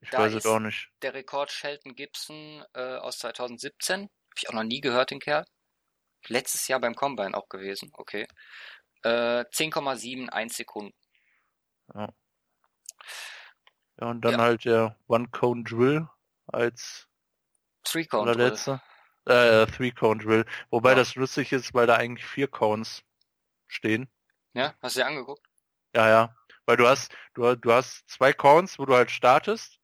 ich da weiß es auch nicht. der Rekord Shelton Gibson äh, aus 2017. Habe ich auch noch nie gehört, den Kerl. Letztes Jahr beim Combine auch gewesen, okay. Äh, 10,71 Sekunden. Ja, und dann Ja. halt der One Cone Drill als allerletzter. Äh, Three Cone Drill. Wobei Ja. das lustig ist, weil da eigentlich vier Cones stehen. Ja, hast du dir angeguckt? Ja, ja. Weil du hast, du, du hast zwei Cones, wo du halt startest.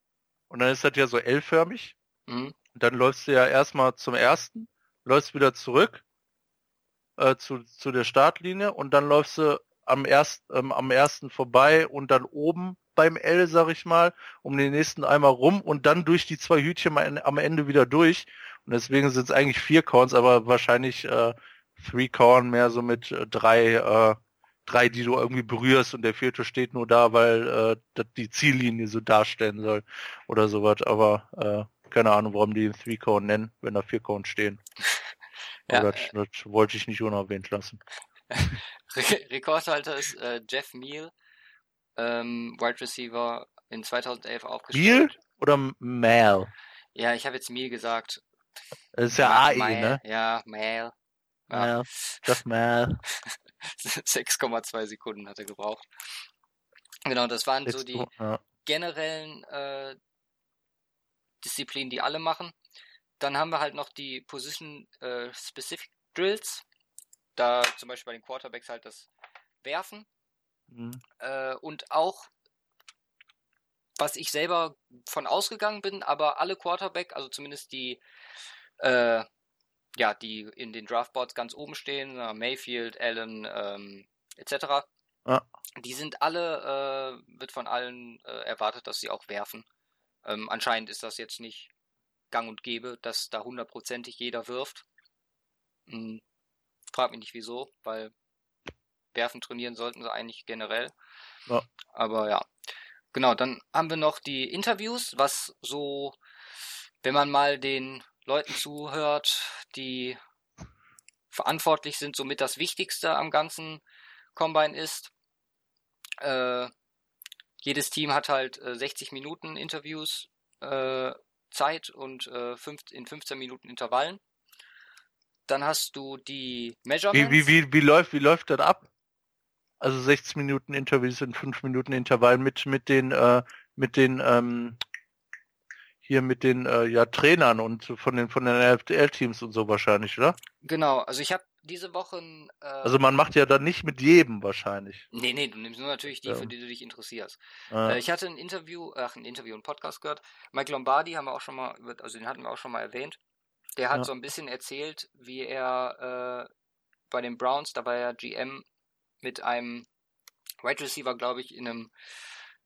Und dann ist das ja so L-förmig. Mhm. Und dann läufst du ja erstmal zum ersten, läufst wieder zurück äh, zu, zu der Startlinie und dann läufst du am, erst, ähm, am ersten vorbei und dann oben beim L, sag ich mal, um den nächsten einmal rum und dann durch die zwei Hütchen am Ende- wieder durch. Und deswegen sind es eigentlich vier Corns, aber wahrscheinlich äh, Three Corn mehr so mit äh, drei, äh, drei, die du irgendwie berührst und der vierte steht nur da, weil äh, die Ziellinie so darstellen soll oder sowas. Aber äh, keine Ahnung, warum die Three Cone nennen, wenn da vier Cones stehen. Ja, das, das wollte ich nicht unerwähnt lassen. Re Rekordhalter ist äh, Jeff Meal, ähm, Wide Receiver in 2011 aufgestellt. Oder Mal? Ja, ich habe jetzt Meal gesagt. Das ist ja AE, Mal, ne? Ja, Mal. Ja. Jeff Mal. 6,2 Sekunden hat er gebraucht. Genau, das waren so die generellen äh, Disziplinen, die alle machen. Dann haben wir halt noch die Position äh, Drills. Da zum Beispiel bei den Quarterbacks halt das Werfen. Mhm. Äh, und auch, was ich selber von ausgegangen bin, aber alle Quarterback, also zumindest die, äh, ja, die in den Draftboards ganz oben stehen, äh, Mayfield, Allen, ähm, etc. Ja. Die sind alle, äh, wird von allen äh, erwartet, dass sie auch werfen. Ähm, anscheinend ist das jetzt nicht gang und gäbe, dass da hundertprozentig jeder wirft. Hm, frag mich nicht wieso, weil werfen trainieren sollten sie eigentlich generell. Ja. Aber ja. Genau, dann haben wir noch die Interviews, was so, wenn man mal den Leuten zuhört, die verantwortlich sind, somit das Wichtigste am ganzen Combine ist. Äh, jedes Team hat halt äh, 60 Minuten Interviews äh, Zeit und äh, fünf, in 15 Minuten Intervallen. Dann hast du die Measurements. Wie, wie, wie, wie läuft, wie läuft das ab? Also 16 Minuten Interviews in 5 Minuten Intervall mit, mit den, äh, mit den, ähm, hier mit den, äh, ja, Trainern und von den, von den LFL-Teams und so wahrscheinlich, oder? Genau, also ich habe diese Woche ein, äh, Also man macht ja dann nicht mit jedem wahrscheinlich. Nee, nee, du nimmst nur natürlich die, Ja. für die du dich interessierst. Äh, Äh, ich hatte ein Interview, ach, ein Interview, ein Podcast gehört. Mike Lombardi haben wir auch schon mal, also den hatten wir auch schon mal erwähnt. Der hat Ja. so ein bisschen erzählt, wie er äh, bei den Browns, da war er GM, mit einem Wide Receiver, glaube ich, in einem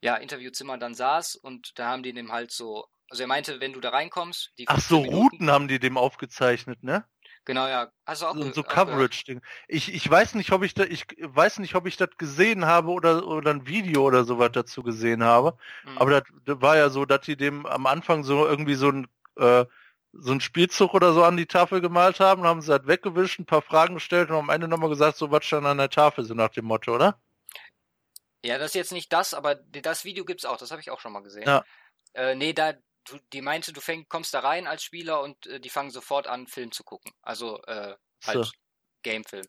ja, Interviewzimmer dann saß und da haben die dem halt so, also er meinte, wenn du da reinkommst, die Ach 15 so, Minuten, Routen haben die dem aufgezeichnet, ne? Genau, ja, du auch, So, so? Coverage-Ding. Ich, ich weiß nicht, ob ich da, ich weiß nicht, ob ich das gesehen habe oder, oder ein Video oder sowas dazu gesehen habe. Mhm. Aber das, war ja so, dass die dem am Anfang so irgendwie so ein, äh, so ein Spielzug oder so an die Tafel gemalt haben, haben sie das weggewischt, ein paar Fragen gestellt und am Ende nochmal gesagt, so was stand an der Tafel, so nach dem Motto, oder? Ja, das ist jetzt nicht das, aber das Video gibt's auch, das habe ich auch schon mal gesehen. Ja. Äh, nee, da, du, die meinte, du fäng, kommst da rein als Spieler und äh, die fangen sofort an, Film zu gucken. Also äh, halt So, Gamefilm.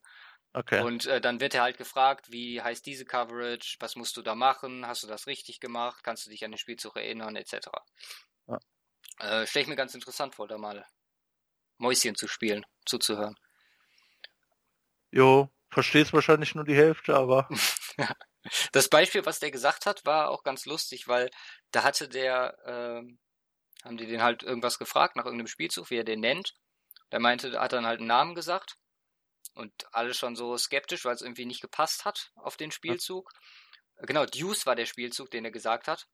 okay. Und äh, dann wird er halt gefragt, wie heißt diese Coverage, was musst du da machen, hast du das richtig gemacht, kannst du dich an den Spielzug erinnern, etc. Ja. Äh, Stelle ich mir ganz interessant vor, da mal Mäuschen zu spielen, zuzuhören. Jo, verstehst wahrscheinlich nur die Hälfte, aber Das Beispiel, was der gesagt hat, war auch ganz lustig, weil da hatte der, ähm, haben die den halt irgendwas gefragt nach irgendeinem Spielzug, wie er den nennt. Der meinte, hat dann halt einen Namen gesagt und alle schon so skeptisch, weil es irgendwie nicht gepasst hat auf den Spielzug. Genau, Deuce war der Spielzug, den er gesagt hat.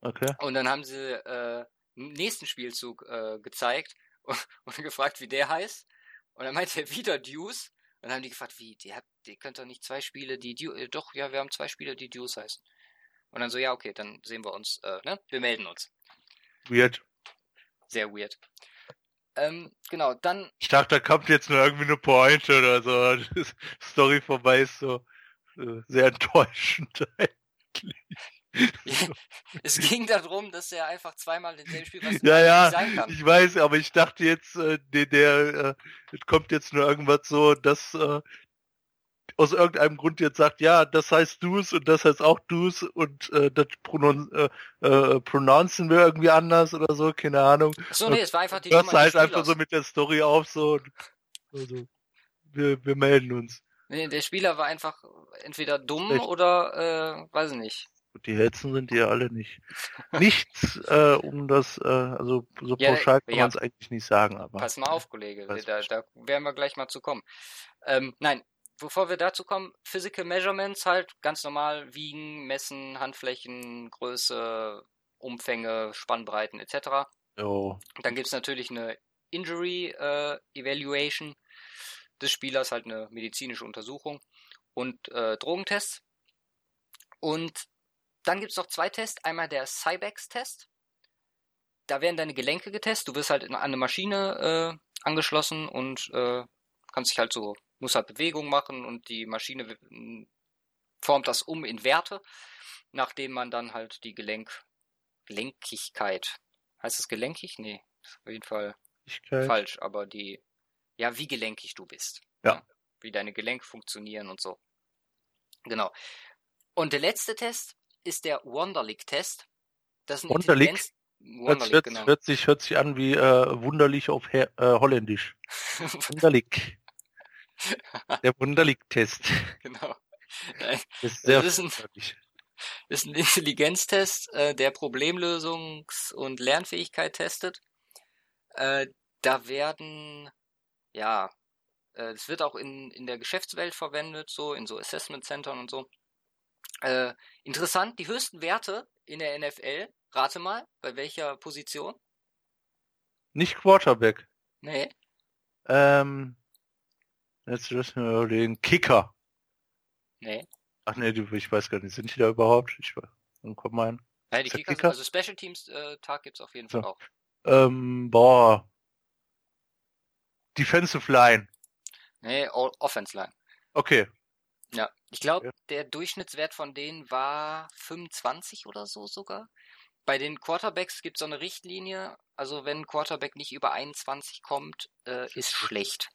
okay. Und dann haben sie äh, nächsten Spielzug äh, gezeigt und, und gefragt, wie der heißt. Und dann meinte er wieder Deuce. Und dann haben die gefragt, wie, die hat, die könnt doch nicht zwei Spiele, die Deuce, äh, doch, ja, wir haben zwei Spiele, die Deuce heißen. Und dann so, ja, okay, dann sehen wir uns, äh, ne? Wir melden uns. Weird. Sehr weird. Ähm, genau, dann, Ich dachte, da kommt jetzt nur irgendwie eine Pointe oder so. Die Story vorbei ist so äh, sehr enttäuschend. es ging darum, dass er einfach zweimal denselben Spiel, was Ja, ja, sein kann. ich weiß, aber ich dachte jetzt, äh, der, der äh, kommt jetzt nur irgendwas so, dass äh, aus irgendeinem Grund jetzt sagt, ja, das heißt Du's und das heißt auch Du's und äh, das pronon äh, äh, pronouncen wir irgendwie anders oder so, keine Ahnung. Achso, nee, es war einfach die halt des einfach so mit der Story auf, so, und, also, wir, wir melden uns. Nee, der Spieler war einfach entweder dumm Echt? oder, äh, weiß ich nicht. Die Hälften sind ja alle nicht. Nichts, äh, um das, äh, also so Ja, pauschal kann ja. man es eigentlich nicht sagen, aber Pass mal auf, Kollege, da, da werden wir gleich mal zu kommen. Ähm, nein, bevor wir dazu kommen, Physical Measurements halt ganz normal wiegen, messen, Handflächen, Größe, Umfänge, Spannbreiten etc. jo, Dann gibt's natürlich eine Injury äh, Evaluation des Spielers, halt eine medizinische Untersuchung und äh, Drogentests. Und dann gibt's noch zwei Tests. Einmal der Cybex-Test. Da werden deine Gelenke getestet. Du wirst halt an eine Maschine äh, angeschlossen und äh, kannst dich halt so, musst halt Bewegung machen und die Maschine w- formt das um in Werte, nachdem man dann halt die Gelenk, Gelenkigkeit, heißt es gelenkig? Nee, ist auf jeden Fall Ichkeit. falsch, aber die, ja, wie gelenkig du bist. Ja. Wie deine Gelenke funktionieren und so. Genau. Und der letzte Test ist der Wonderlic-Test. Das ist ein Wonderlic? Intelligenz... Hört, genau. hört, sich, hört sich an wie äh, wunderlich auf Her äh, Holländisch. Wunderlich. Der Wunderlich-Test. genau. Nein, Das ist sehr Das ist ein- ist ein Intelligenztest, äh, der Problemlösungs- und Lernfähigkeit testet. Äh, da werden, ja, äh, es wird auch in, in der Geschäftswelt verwendet, so in so Assessment Centern und so. Äh, interessant, die höchsten Werte in der NFL, rate mal, bei welcher Position? Nicht Quarterback. Nee, Ähm, jetzt müssen wir überlegen. Kicker. nee. Ach nee, die, ich weiß gar nicht, sind die da überhaupt? Ich. Dann komm mal hin. Ja, die Kicker, Kicker? also Special Teams äh, Tag gibt's auf jeden. Fall auch. Ähm, boah. Defensive Line. Nee, All Offense Line. Okay. Ja, ich glaube, Ja. der Durchschnittswert von denen war 25 oder so sogar. Bei den Quarterbacks gibt es so eine Richtlinie, also wenn ein Quarterback nicht über 21 kommt, äh, ist schlecht.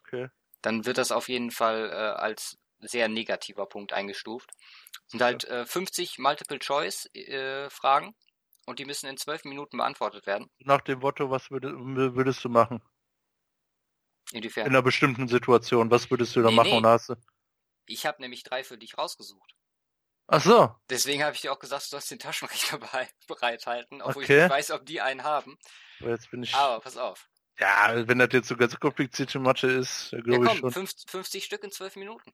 Okay. Dann wird das auf jeden Fall äh, als sehr negativer Punkt eingestuft. Sind halt äh, 50 Multiple-Choice-Fragen und die müssen in 12 Minuten beantwortet werden. Nach dem Motto, was würde, würdest du machen? Inwiefern? In einer bestimmten Situation. Was würdest du da Nee, machen? nee. Und hast du. Ich habe nämlich drei für dich rausgesucht. Ach so. Deswegen habe ich dir auch gesagt, du sollst den Taschenrechner berei- bereithalten, obwohl ich Okay. nicht weiß, ob die einen haben. Aber Jetzt bin ich. Aber pass auf. Ja, wenn das jetzt so ganz komplizierte Mathe ist, glaube Ja ich schon. 50, 50 Stück in 12 Minuten.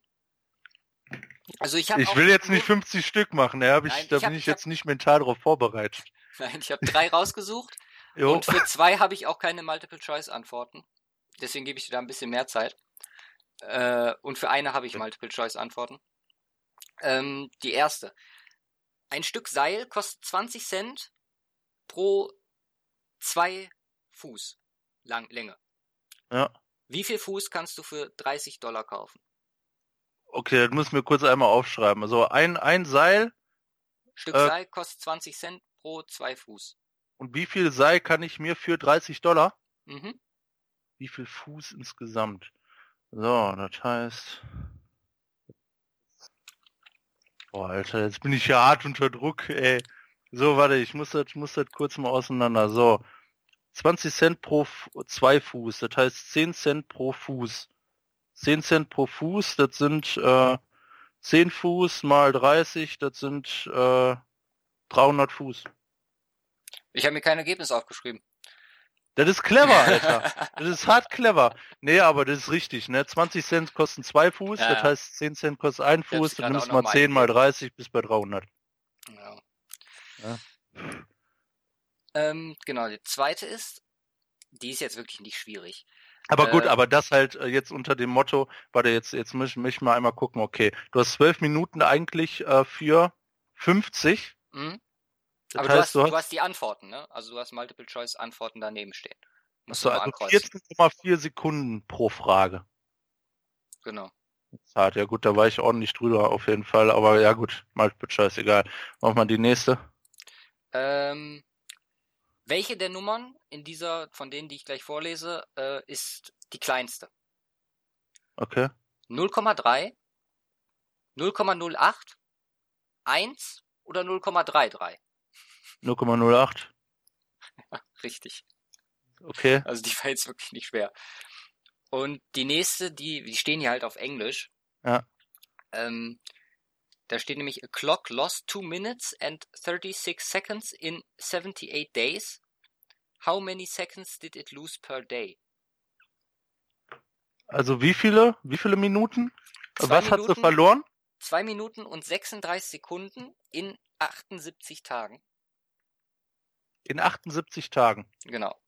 Also ich Ich will jetzt nicht 50 Stück machen, da, hab ich, da ich hab- bin ich ich hab- jetzt nicht mental darauf vorbereitet. Nein, ich habe drei rausgesucht und für zwei habe ich auch keine Multiple-Choice-Antworten. Deswegen gebe ich dir da ein bisschen mehr Zeit. Äh, und für eine habe ich Multiple-Choice-Antworten. Ähm, die erste. Ein Stück Seil kostet 20 Cent pro zwei Fuß lang, Länge. Ja. Wie viel Fuß kannst du für 30 Dollar kaufen? Okay, das muss ich mir kurz einmal aufschreiben. Also ein, ein Seil Stück Äh, Seil kostet 20 Cent pro zwei Fuß. und wie viel Seil kann ich mir für 30 Dollar? Mhm. Wie viel Fuß insgesamt? So, das heißt. Boah, Alter, jetzt bin ich ja hart unter Druck, ey. So, warte, ich muss das, ich muss das kurz mal auseinander. So. 20 Cent pro zwei Fuß, das heißt 10 Cent pro Fuß. 10 Cent pro Fuß, das sind äh, 10 Fuß mal 30, das sind äh, 300 Fuß. Ich habe mir kein Ergebnis aufgeschrieben. Das ist clever, Alter. Das ist hart clever. Nee, aber das ist richtig, ne? 20 Cent kosten zwei Fuß, Ja, das heißt 10 Cent kostet ein Fuß, dann nimmst mal noch mal 10 mal eingegeben. 30 bis bei 300. Ja. Ja. Ähm, genau, die zweite ist, die ist jetzt wirklich nicht schwierig. Aber gut, Äh, aber das halt äh, jetzt unter dem Motto, warte, jetzt, jetzt muss ich mich mal einmal gucken, okay. Du hast 12 Minuten eigentlich äh, für 50. Mhm. Das Aber du, heißt, hast, du du hast, hast die Antworten, ne? Also du hast Multiple-Choice-Antworten daneben stehen. Musst du also ankreuzen. 14,4 Sekunden pro Frage. Genau. Das hart, ja gut, da war ich ordentlich drüber auf jeden Fall, aber ja gut, Multiple Choice, egal. Machen wir die nächste. Ähm, welche der Nummern in dieser, von denen, die ich gleich vorlese, äh, ist die kleinste? Okay. 0,3, 0,08, 1 oder 0,33? 0,08. Richtig. Okay. Also die war jetzt wirklich nicht schwer. Und die nächste, die, die stehen hier halt auf Englisch. Ja. Ähm, da steht nämlich, a clock lost 2 minutes and 36 seconds in 78 days. How many seconds did it lose per day? Also wie viele? Wie viele Minuten? Zwei Was hat sie verloren? 2 Minuten und 36 Sekunden in 78 Tagen. In 78 Tagen. Genau.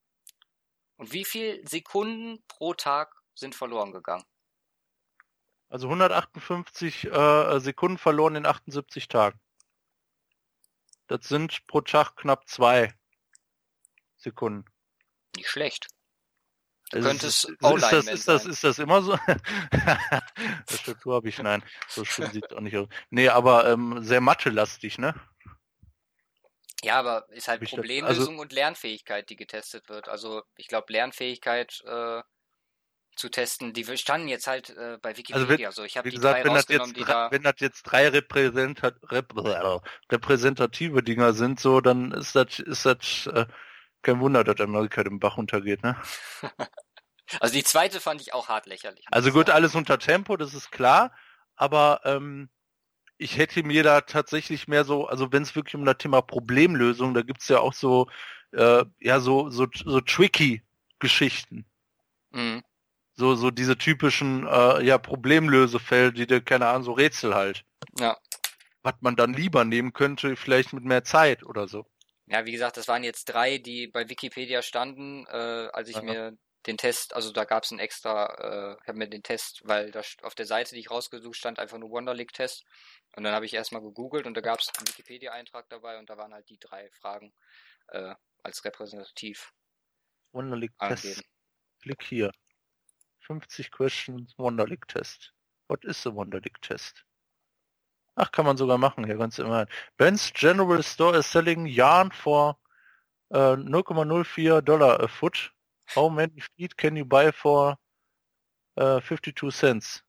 Und wie viel Sekunden pro Tag sind verloren gegangen? Also 158 äh, Sekunden verloren in 78 Tagen. Das sind pro Tag knapp zwei Sekunden. Nicht schlecht. Du Ist- könntest ist, ist, das, ist, das, ist das immer so? das Statur habe ich, nein. So schlimm sieht auch nicht aus. Nee, aber ähm, sehr Mathe-lastig, ne? Ja, aber ist halt Problemlösung und Lernfähigkeit, die getestet wird. Also ich glaube, Lernfähigkeit äh, zu testen, die standen jetzt halt äh, bei Wikipedia. Also, ich habe Wie die gesagt, drei wenn das, rausgenommen, jetzt, die drei- da. wenn das jetzt drei Repräsentat, rep, repräsentative Dinger sind, so, dann ist das, ist das äh, kein Wunder, dass Amerika den Bach untergeht, ne? Also die zweite fand ich auch hart lächerlich. Also gut, alles unter Tempo, das ist klar, aber ähm, ich hätte mir da tatsächlich mehr so, also wenn es wirklich um das Thema Problemlösung, da gibt's ja auch so, äh, ja, so, so, so tricky Geschichten. Mhm. So, so diese typischen, äh, ja, Problemlösefälle, die dir, keine Ahnung, so Rätsel halt. Ja. Was man dann lieber nehmen könnte, vielleicht mit mehr Zeit oder so. Ja, wie gesagt, das waren jetzt drei, die bei Wikipedia standen, äh, als ich Ja. mir den Test, also da gab es einen extra, äh, ich habe mir den Test, weil da auf der Seite, die ich rausgesucht stand, einfach nur Wonderlic-Test. Und dann habe ich erstmal gegoogelt und da gab es einen Wikipedia-Eintrag dabei und da waren halt die drei Fragen äh, als repräsentativ Wonderlic angegeben. Test. Klick hier. 50 Questions Wonderlic Test. What is the Wonderlic Test? Ach, kann man sogar machen, hier ganz immer. Ben's General Store is selling yarn for äh, 0,04 Dollar a foot. How many feet can you buy for äh, 52 cents?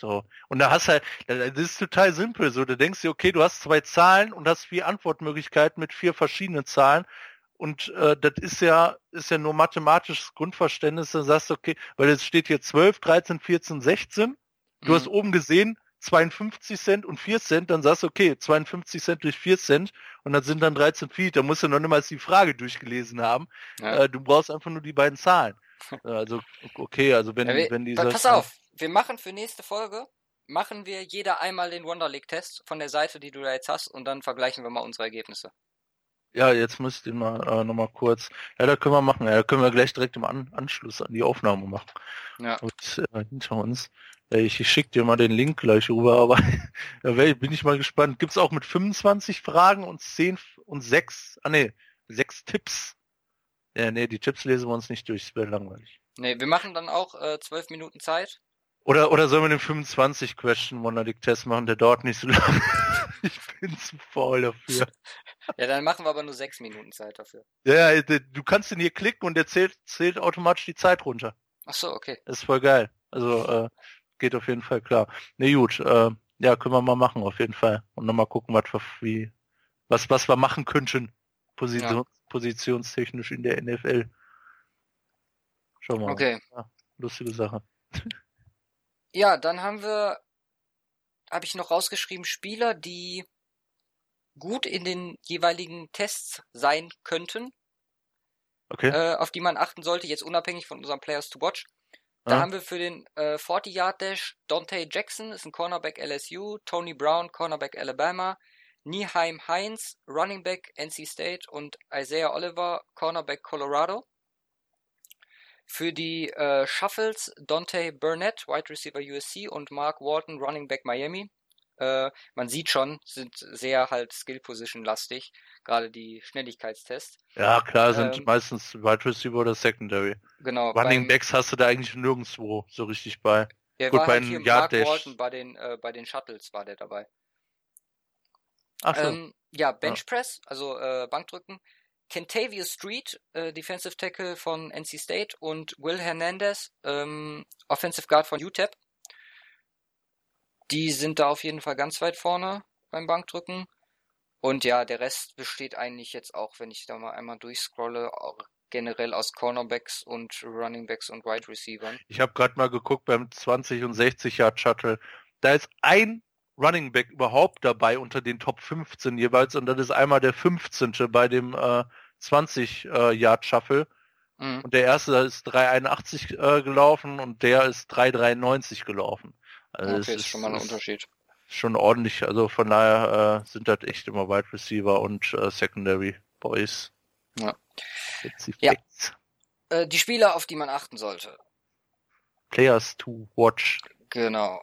So. Und da hast halt, das ist total simpel. So, du denkst dir, okay, du hast zwei Zahlen und hast vier Antwortmöglichkeiten mit vier verschiedenen Zahlen. Und äh, das ist ja, ist ja nur mathematisches Grundverständnis. Dann sagst du, okay, weil es steht hier 12, 13, 14, 16. Du Mhm. hast oben gesehen, 52 Cent und 4 Cent, dann sagst du, okay, 52 Cent durch 4 Cent und dann sind dann 13 Feet. Da musst du noch niemals die Frage durchgelesen haben. Ja. Äh, du brauchst einfach nur die beiden Zahlen. Also, okay, also wenn, ja, wir, wenn diese... Pass auf, wir machen für nächste Folge, machen wir jeder einmal den Wonder League Test von der Seite, die du da jetzt hast und dann vergleichen wir mal unsere Ergebnisse. Ja, jetzt müsst ihr mal äh, nochmal kurz. Ja, da können wir machen. Ja, da können wir gleich direkt im an Anschluss an die Aufnahme machen. Ja. Und, äh, hinter uns. Ich, ich schicke dir mal den Link gleich rüber, aber ja, bin ich mal gespannt. Gibt's auch mit 25 Fragen und 10 und 6, ah nee, 6 Tipps. Ja, nee, die Tipps lesen wir uns nicht durch, das wäre langweilig. Nee, wir machen dann auch äh, 12 Minuten Zeit. Oder, oder sollen wir den 25 Question Monadic Test machen, der dauert nicht so lange. ich bin zu faul dafür. Ja, dann machen wir aber nur sechs Minuten Zeit dafür. Ja, du kannst ihn hier klicken und der zählt, zählt automatisch die Zeit runter. Ach so, okay. Das ist voll geil. Also äh, geht auf jeden Fall klar. Ne, gut. Äh, ja, können wir mal machen auf jeden Fall und nochmal gucken, was wir wie was was wir machen könnten Position, ja. positionstechnisch in der NFL. Schau mal. Okay. Ja, lustige Sache. Ja, dann haben wir, habe ich noch rausgeschrieben, Spieler, die gut in den jeweiligen Tests sein könnten, okay. äh, auf die man achten sollte, jetzt unabhängig von unserem Players to Watch. Da ja. haben wir für den äh, 40-Yard-Dash Dante Jackson, ist ein Cornerback LSU, Tony Brown, Cornerback Alabama, Nieheim Heinz, Running Back NC State und Isaiah Oliver, Cornerback Colorado. Für die äh, Shuffles Dante Burnett, Wide Receiver USC und Mark Walton, Running Back Miami. Äh, man sieht schon, sind sehr halt Skill Position lastig, gerade die Schnelligkeitstests. Ja, klar, sind ähm, meistens Wide Receiver oder Secondary. Genau. Running beim, Backs hast du da eigentlich nirgendwo so richtig bei. Der Gut, bei halt Mark Walton bei den, äh, bei den Shuttles war der dabei. Ach so. Ähm, ja, Bench Press, also äh, Bankdrücken. Kentavious Street, äh, Defensive Tackle von NC State und Will Hernandez, ähm, Offensive Guard von UTEP. Die sind da auf jeden Fall ganz weit vorne beim Bankdrücken. Und ja, der Rest besteht eigentlich jetzt auch, wenn ich da mal einmal durchscrolle, generell aus Cornerbacks und Runningbacks und Wide Receivers. Ich habe gerade mal geguckt beim 20 und 60 Yard Shuttle. Da ist ein Running Back überhaupt dabei unter den Top 15 jeweils und das ist einmal der 15. bei dem äh, 20 äh, Yard Shuffle. Mhm. Und der erste ist 381 äh, gelaufen und der ist 393 gelaufen. Also okay, ist schon mal ein Unterschied. Schon ordentlich, also von daher äh, sind das echt immer Wide Receiver und äh, Secondary Boys. Ja. ja. Äh, die Spieler, auf die man achten sollte. Players to watch. Genau.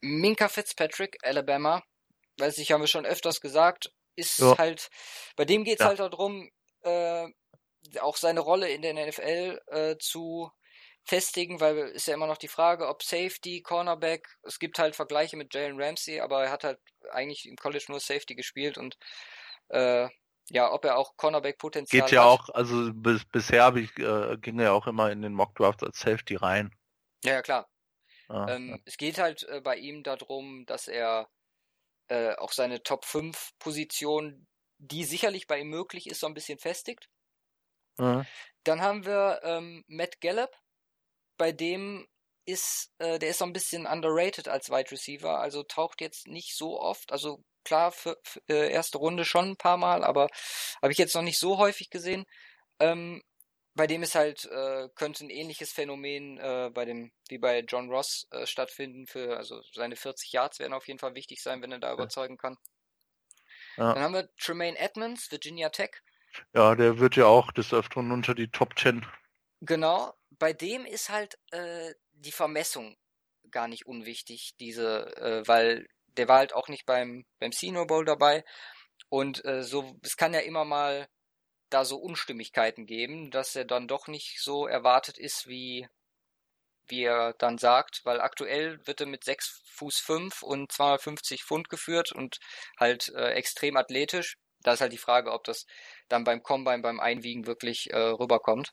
Minka Fitzpatrick, Alabama, weiß ich, haben wir schon öfters gesagt, ist ja. halt, bei dem geht es ja. halt darum, äh, auch seine Rolle in der NFL äh, zu festigen, weil ist ja immer noch die Frage, ob Safety, Cornerback, es gibt halt Vergleiche mit Jalen Ramsey, aber er hat halt eigentlich im College nur Safety gespielt und äh, ja, ob er auch Cornerback Potenzial Geht ja hat. auch, also bis, bisher ich, äh, ging er ja auch immer in den Mock Drafts als Safety rein. Ja, ja klar. Ah, ähm, ja. Es geht halt äh, bei ihm darum, dass er äh, auch seine Top 5 Position, die sicherlich bei ihm möglich ist, so ein bisschen festigt. Mhm. Dann haben wir ähm, Matt Gallup, bei dem ist, äh, der ist so ein bisschen underrated als Wide Receiver, also taucht jetzt nicht so oft, also klar für, für äh, erste Runde schon ein paar Mal, aber habe ich jetzt noch nicht so häufig gesehen. Ähm, bei dem ist halt, äh, könnte ein ähnliches Phänomen äh, bei dem, wie bei John Ross äh, stattfinden. Für, also seine 40 Yards werden auf jeden Fall wichtig sein, wenn er da überzeugen kann. Ja. Dann haben wir Tremaine Edmonds, Virginia Tech. Ja, der wird ja auch des Öfteren unter die Top 10. Genau. Bei dem ist halt äh, die Vermessung gar nicht unwichtig, diese, äh, weil der war halt auch nicht beim, beim Senior Bowl dabei. Und äh, so, es kann ja immer mal da so Unstimmigkeiten geben, dass er dann doch nicht so erwartet ist, wie, wie er dann sagt, weil aktuell wird er mit 6 Fuß 5 und 250 Pfund geführt und halt äh, extrem athletisch. Da ist halt die Frage, ob das dann beim Combine, beim Einwiegen wirklich äh, rüberkommt.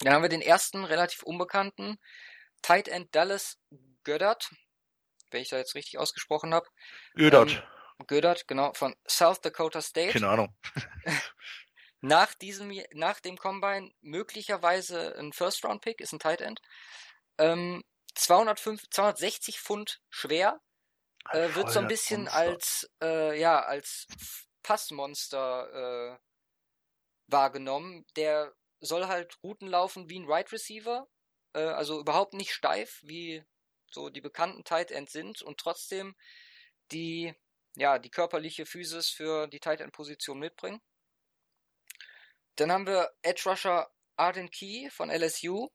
Dann haben wir den ersten relativ unbekannten, Tight End Dallas Gödert, wenn ich da jetzt richtig ausgesprochen habe. Gödert. Ähm, Gödert, genau, von South Dakota State. Keine Ahnung. nach diesem, nach dem Combine möglicherweise ein First-Round-Pick, ist ein Tight End. Ähm, 205, 260 Pfund schwer, äh, wird so ein bisschen als, äh, ja, als Passmonster äh, wahrgenommen. Der soll halt Routen laufen wie ein Right Receiver, äh, also überhaupt nicht steif, wie so die bekannten Tight Ends sind und trotzdem die, ja, die körperliche Physis für die Tight End Position mitbringen. Dann haben wir Edge Rusher Arden Key von LSU.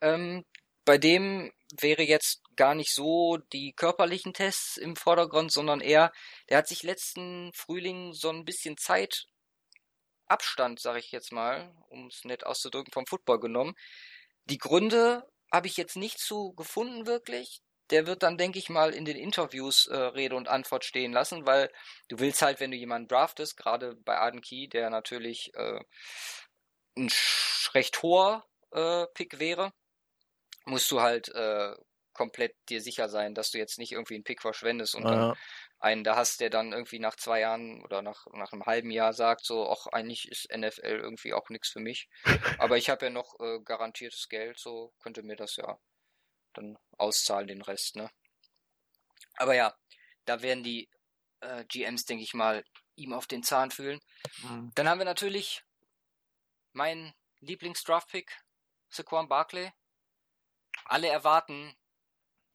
Ähm, bei dem wäre jetzt gar nicht so die körperlichen Tests im Vordergrund, sondern eher, der hat sich letzten Frühling so ein bisschen Zeit Abstand, sage ich jetzt mal, um es nett auszudrücken, vom Football genommen. Die Gründe habe ich jetzt nicht so gefunden wirklich. Der wird dann, denke ich mal, in den Interviews äh, Rede und Antwort stehen lassen, weil du willst halt, wenn du jemanden draftest, gerade bei Arden Key, der natürlich äh, ein recht hoher äh, Pick wäre, musst du halt äh, komplett dir sicher sein, dass du jetzt nicht irgendwie einen Pick verschwendest und dann einen da hast, der dann irgendwie nach zwei Jahren oder nach, nach einem halben Jahr sagt, so, ach, eigentlich ist NFL irgendwie auch nichts für mich. Aber ich habe ja noch äh, garantiertes Geld, so könnte mir das ja dann auszahlen, den Rest, ne? Aber ja, da werden die äh, GMs, denke ich mal, ihm auf den Zahn fühlen. Mhm. Dann haben wir natürlich mein Lieblings-Draft-Pick, Saquon Barkley. Alle erwarten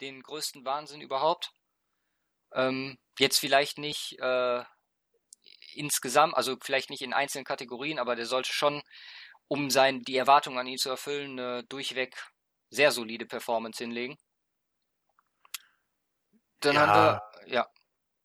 den größten Wahnsinn überhaupt. Ähm, jetzt vielleicht nicht äh, insgesamt, also vielleicht nicht in einzelnen Kategorien, aber der sollte schon, um sein, die Erwartungen an ihn zu erfüllen, eine durchweg sehr solide Performance hinlegen. Dann ja. haben wir, ja.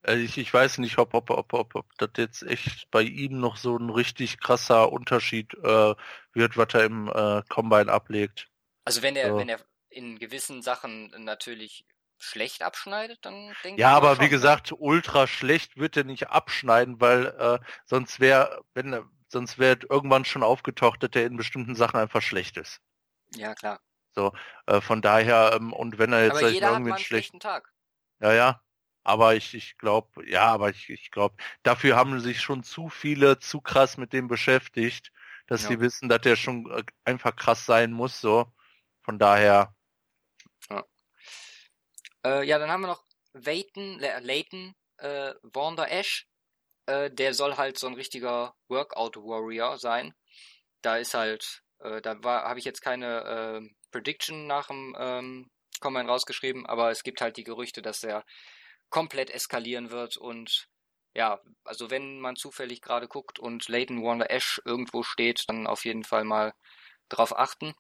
Also ich, ich weiß nicht, ob, ob, ob, ob, ob das jetzt echt bei ihm noch so ein richtig krasser Unterschied äh, wird, was er im äh, Combine ablegt. Also wenn er, so. wenn er in gewissen Sachen natürlich schlecht abschneidet, dann denke ja, ich. Ja, aber wie gesagt, ultra schlecht wird er nicht abschneiden, weil äh, sonst wäre, wenn sonst wäre irgendwann schon aufgetaucht, dass er in bestimmten Sachen einfach schlecht ist. Ja, klar. So, äh, von daher, ähm, und wenn er jetzt aber jeder irgendwie einen schlechten Tag. Ja, ja. Aber ich, ich glaube, ja, aber ich, ich glaube, dafür haben sich schon zu viele zu krass mit dem beschäftigt, dass ja. sie wissen, dass der schon äh, einfach krass sein muss, so. Von daher, äh, ja, dann haben wir noch Leighton, Leighton äh, Wander Ash. Äh, der soll halt so ein richtiger Workout-Warrior sein. Da ist halt, äh, da habe ich jetzt keine äh, Prediction nach dem ähm, Combine rausgeschrieben, aber es gibt halt die Gerüchte, dass er komplett eskalieren wird und ja, also wenn man zufällig gerade guckt und Leighton Warner Ash irgendwo steht, dann auf jeden Fall mal drauf achten.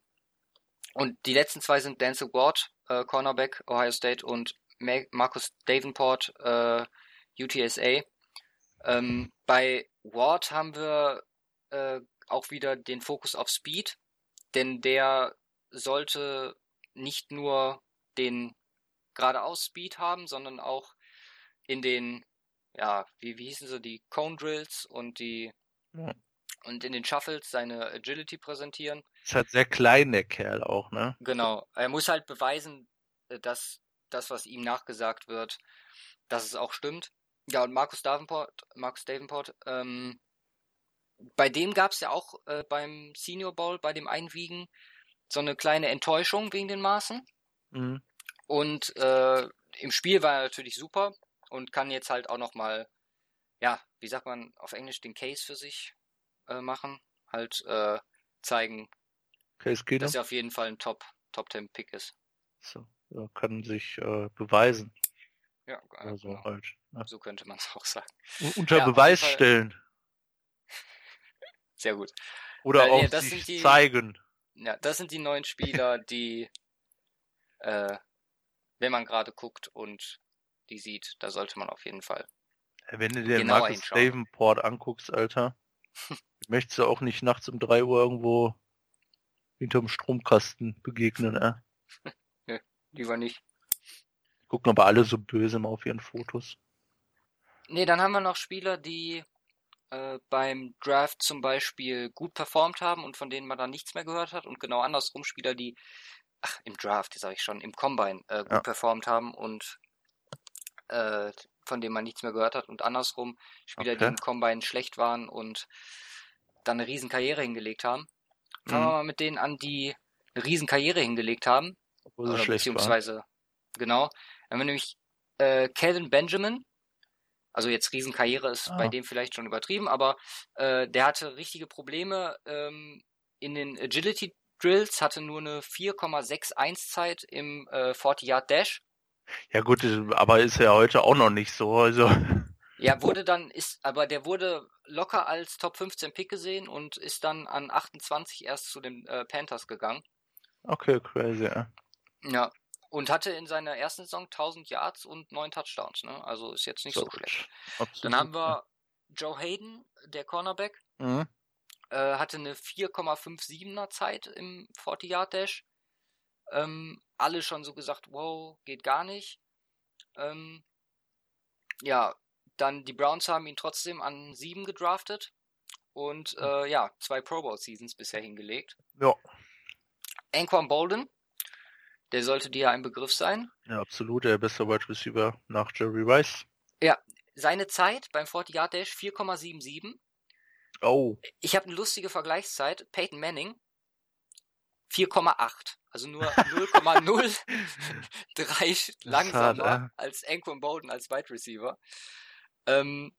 Und die letzten zwei sind Denzel Ward, äh, Cornerback, Ohio State, und Marcus Davenport, äh, UTSA. Ähm, bei Ward haben wir äh, auch wieder den Fokus auf Speed, denn der sollte nicht nur den geradeaus Speed haben, sondern auch in den, ja, wie, wie hießen sie, die Cone Drills und die ja. und in den Shuffles seine Agility präsentieren. Ist halt sehr klein, der Kerl auch, ne? Genau. Er muss halt beweisen, äh, dass das, was ihm nachgesagt wird, dass es auch stimmt. Ja, und Markus Davenport, Markus Davenport, ähm, bei dem gab es ja auch äh, beim Senior Bowl, bei dem Einwiegen, so eine kleine Enttäuschung wegen den Maßen. Mhm. Und äh, im Spiel war er natürlich super und kann jetzt halt auch nochmal, ja, wie sagt man auf Englisch, den Case für sich äh, machen. Halt äh, zeigen, Case dass er auf jeden Fall ein Top, Top 10 Pick ist. So kann sich äh, beweisen. Ja, also genau. halt, ne? so könnte man es auch sagen. unter ja, Beweis stellen. Sehr gut. Oder Weil, auch ja, sich die, zeigen. Ja, das sind die neuen Spieler, die, äh, wenn man gerade guckt und die sieht, da sollte man auf jeden Fall. Wenn du dir Marcus Davenport anguckst, Alter, möchtest du auch nicht nachts um 3 Uhr irgendwo hinterm Stromkasten begegnen, äh? lieber nicht. Gucken aber alle so böse mal auf ihren Fotos. Nee, dann haben wir noch Spieler, die äh, beim Draft zum Beispiel gut performt haben und von denen man dann nichts mehr gehört hat und genau andersrum Spieler, die ach, im Draft, sage ich schon, im Combine äh, gut ja. performt haben und äh, von denen man nichts mehr gehört hat und andersrum Spieler, okay. die im Combine schlecht waren und dann eine riesen Karriere hingelegt haben. Fangen mhm. wir mal mit denen an, die eine riesen Karriere hingelegt haben obwohl sie schlecht beziehungsweise, war. genau. Wenn wir nämlich Äh, Calvin Benjamin, also jetzt Riesenkarriere ist ah. bei dem vielleicht schon übertrieben, aber äh, der hatte richtige Probleme ähm, in den Agility Drills, hatte nur eine 4,61 Zeit im äh, 40 Yard Dash. Ja gut, aber ist ja heute auch noch nicht so, also. Ja, wurde dann, ist, aber der wurde locker als Top 15 Pick gesehen und ist dann an 28 erst zu den äh, Panthers gegangen. Okay, crazy, ja. Und hatte in seiner ersten Saison 1000 Yards und 9 Touchdowns, ne? Also ist jetzt nicht so, so schlecht. Absolut, dann haben wir. Joe Hayden, der Cornerback. Mhm. Äh, hatte eine 4,57er Zeit im 40 Yard Dash. Ähm, alle schon so gesagt, wow, geht gar nicht. Ähm, ja, dann die Browns haben ihn trotzdem an sieben gedraftet und hm. äh, ja, zwei Pro Bowl Seasons bisher hingelegt. Ja. Anquan Bolden, der sollte dir ja ein Begriff sein. Ja, absolut, der beste Wide Receiver nach Jerry Rice. Ja, seine Zeit beim 40 Yard Dash 4,77. Oh. Ich habe eine lustige Vergleichszeit. Peyton Manning 4,8. Also nur 0,03 langsamer hart, äh? als Anquan Bolden als Wide Receiver. Ähm,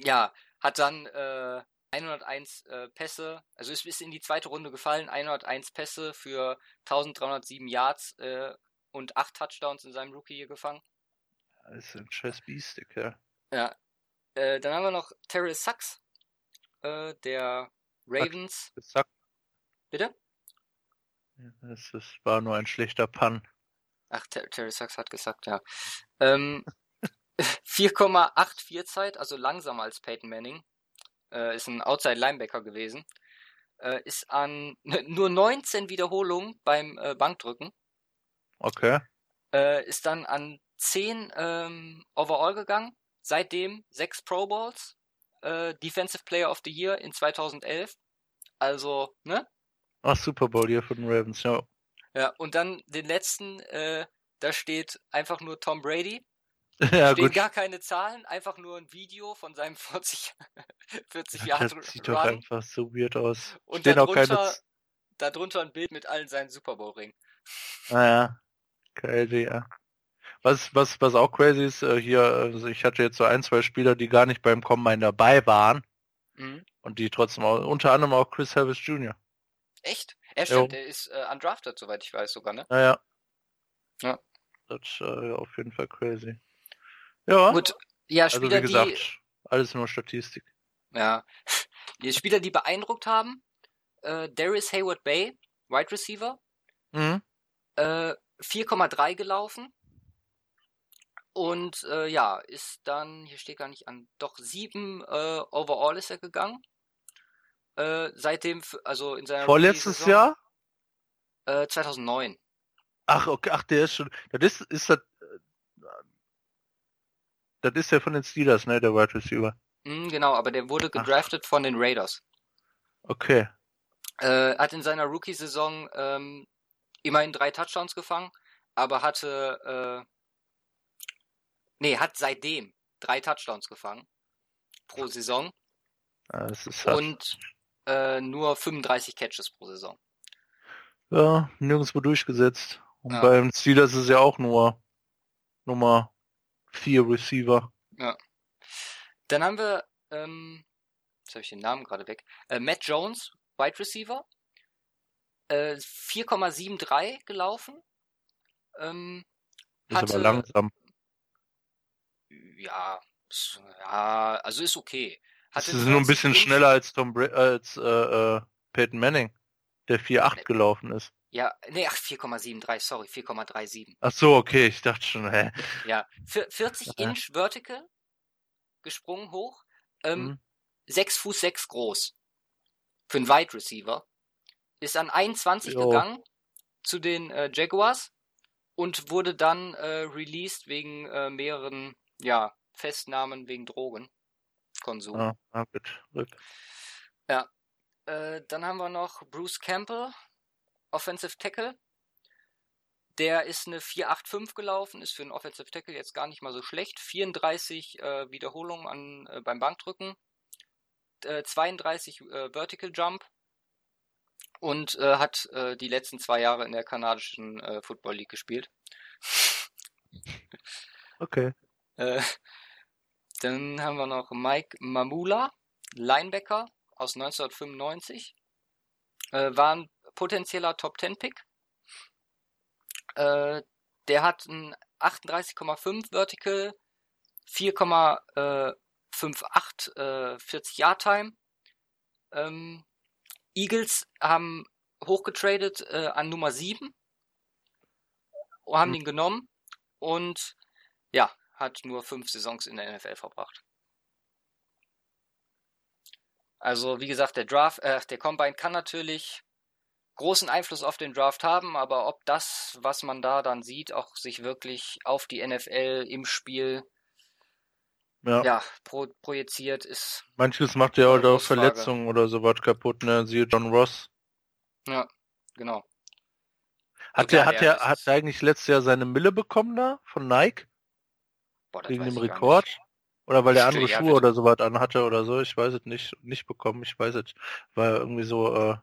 ja, hat dann äh, 101 äh, Pässe, also ist bis in die zweite Runde gefallen, 101 Pässe für 1307 Yards äh, und 8 Touchdowns in seinem Rookie hier gefangen. Das ist ein scheiß Biest, ja. Ja. Äh, dann haben wir noch Terrell Sachs, äh, der Ravens. Sack. Bitte? Es, es war nur ein schlechter Pun. Ach, Ter Terry Sachs hat gesagt, ja. Ähm, 4,84 Zeit, also langsamer als Peyton Manning. Äh, ist ein Outside Linebacker gewesen. Äh, ist an nur 19 Wiederholungen beim äh, Bankdrücken. Okay. Äh, ist dann an 10 ähm, Overall gegangen. Seitdem 6 Pro Bowls. Äh, Defensive Player of the Year in 2011. Also, ne? Ach, Super Bowl hier von den Ravens, ja. Ja, und dann den letzten, äh, da steht einfach nur Tom Brady Ja, Stehen gut. gar keine Zahlen, einfach nur ein Video von seinem 40, 40 Jahre Das sieht doch einfach so weird aus. Und Stehen darunter, auch keine... darunter ein Bild mit allen seinen Super Bowl Ringen. Naja, crazy, ja. Was, was, was auch crazy ist, äh, hier, also ich hatte jetzt so ein, zwei Spieler, die gar nicht beim Combine dabei waren. Mhm. Und die trotzdem auch, unter anderem auch Chris Harris Jr. Echt? Er stimmt, der ist äh, undrafted, soweit ich weiß sogar, ne? Naja. Ja. Das ist äh, auf jeden Fall crazy. Ja. Gut, ja, Spieler, also wie gesagt, die, alles nur Statistik. Ja. Die Spieler, die beeindruckt haben, äh, Darius Hayward Bay, Wide Receiver, mhm. äh, 4,3 gelaufen. Und äh, ja, ist dann, hier steht gar nicht an, doch 7 äh, overall ist er gegangen. Äh, seitdem, also in seiner Vorletztes Jahr? Äh, 2009. Ach, okay, ach, der ist schon, das ist, ist das, das ist ja von den Steelers, ne, der Wide Receiver. Mm, genau, aber der wurde gedraftet Ach. von den Raiders. Okay. Äh, hat in seiner Rookie-Saison ähm, immerhin drei Touchdowns gefangen, aber hatte, äh, nee, hat seitdem drei Touchdowns gefangen pro Saison. Ja, das ist und äh, nur 35 Catches pro Saison. Ja, nirgendwo durchgesetzt. Und ja. beim Steelers ist es ja auch nur Nummer vier Receiver. Ja. Dann haben wir, ähm, jetzt habe ich den Namen gerade weg, äh, Matt Jones, Wide Receiver, äh, 4,73 gelaufen. Ähm, ist hatte, aber langsam. Ja, ja, also ist okay. Hatte das ist nur ein bisschen schneller als Tom Bra als äh, äh, Peyton Manning, der 4,8 gelaufen ist. Ja, nee, ach, 4,73, sorry, 4,37. Ach so, okay, ich dachte schon, hä. Ja, 40 Inch Vertical, gesprungen hoch, ähm, mhm. 6 Fuß 6 groß. Für einen Wide Receiver. Ist an 21 jo. gegangen zu den äh, Jaguars und wurde dann äh, released wegen äh, mehreren, ja, Festnahmen wegen Drogenkonsum. Ah, ah, gut, gut. Ja. Äh, dann haben wir noch Bruce Campbell, Offensive Tackle. Der ist eine 4,85 gelaufen, ist für einen Offensive Tackle jetzt gar nicht mal so schlecht. 34 äh, Wiederholungen an, äh, beim Bankdrücken, äh, 32 äh, Vertical Jump und äh, hat äh, die letzten zwei Jahre in der kanadischen Football League gespielt. Okay. Dann haben wir noch Mike Mamula, Linebacker aus 1995. Äh, war ein potenzieller Top 10 Pick. Äh, der hat ein 38,5 Vertical, 4,58 äh, 40 Yard Time. Ähm, Eagles haben hochgetradet äh, an Nummer 7 haben mhm. ihn genommen und ja, hat nur fünf Saisons in der NFL verbracht. Also wie gesagt, der Draft, äh, der Combine kann natürlich großen Einfluss auf den Draft haben, aber ob das, was man da dann sieht, auch sich wirklich auf die NFL im Spiel ja, ja pro, projiziert, ist. Manches macht ja auch Verletzungen oder sowas kaputt, ne? Siehe John Ross. Ja, genau. Hat der, hat der, hat der eigentlich letztes Jahr seine Mille bekommen da von Nike? Boah, Wegen dem Rekord? Oder weil der andere Schuhe ja, oder sowas anhatte oder so, ich weiß es nicht, nicht bekommen, ich weiß es, war irgendwie so äh,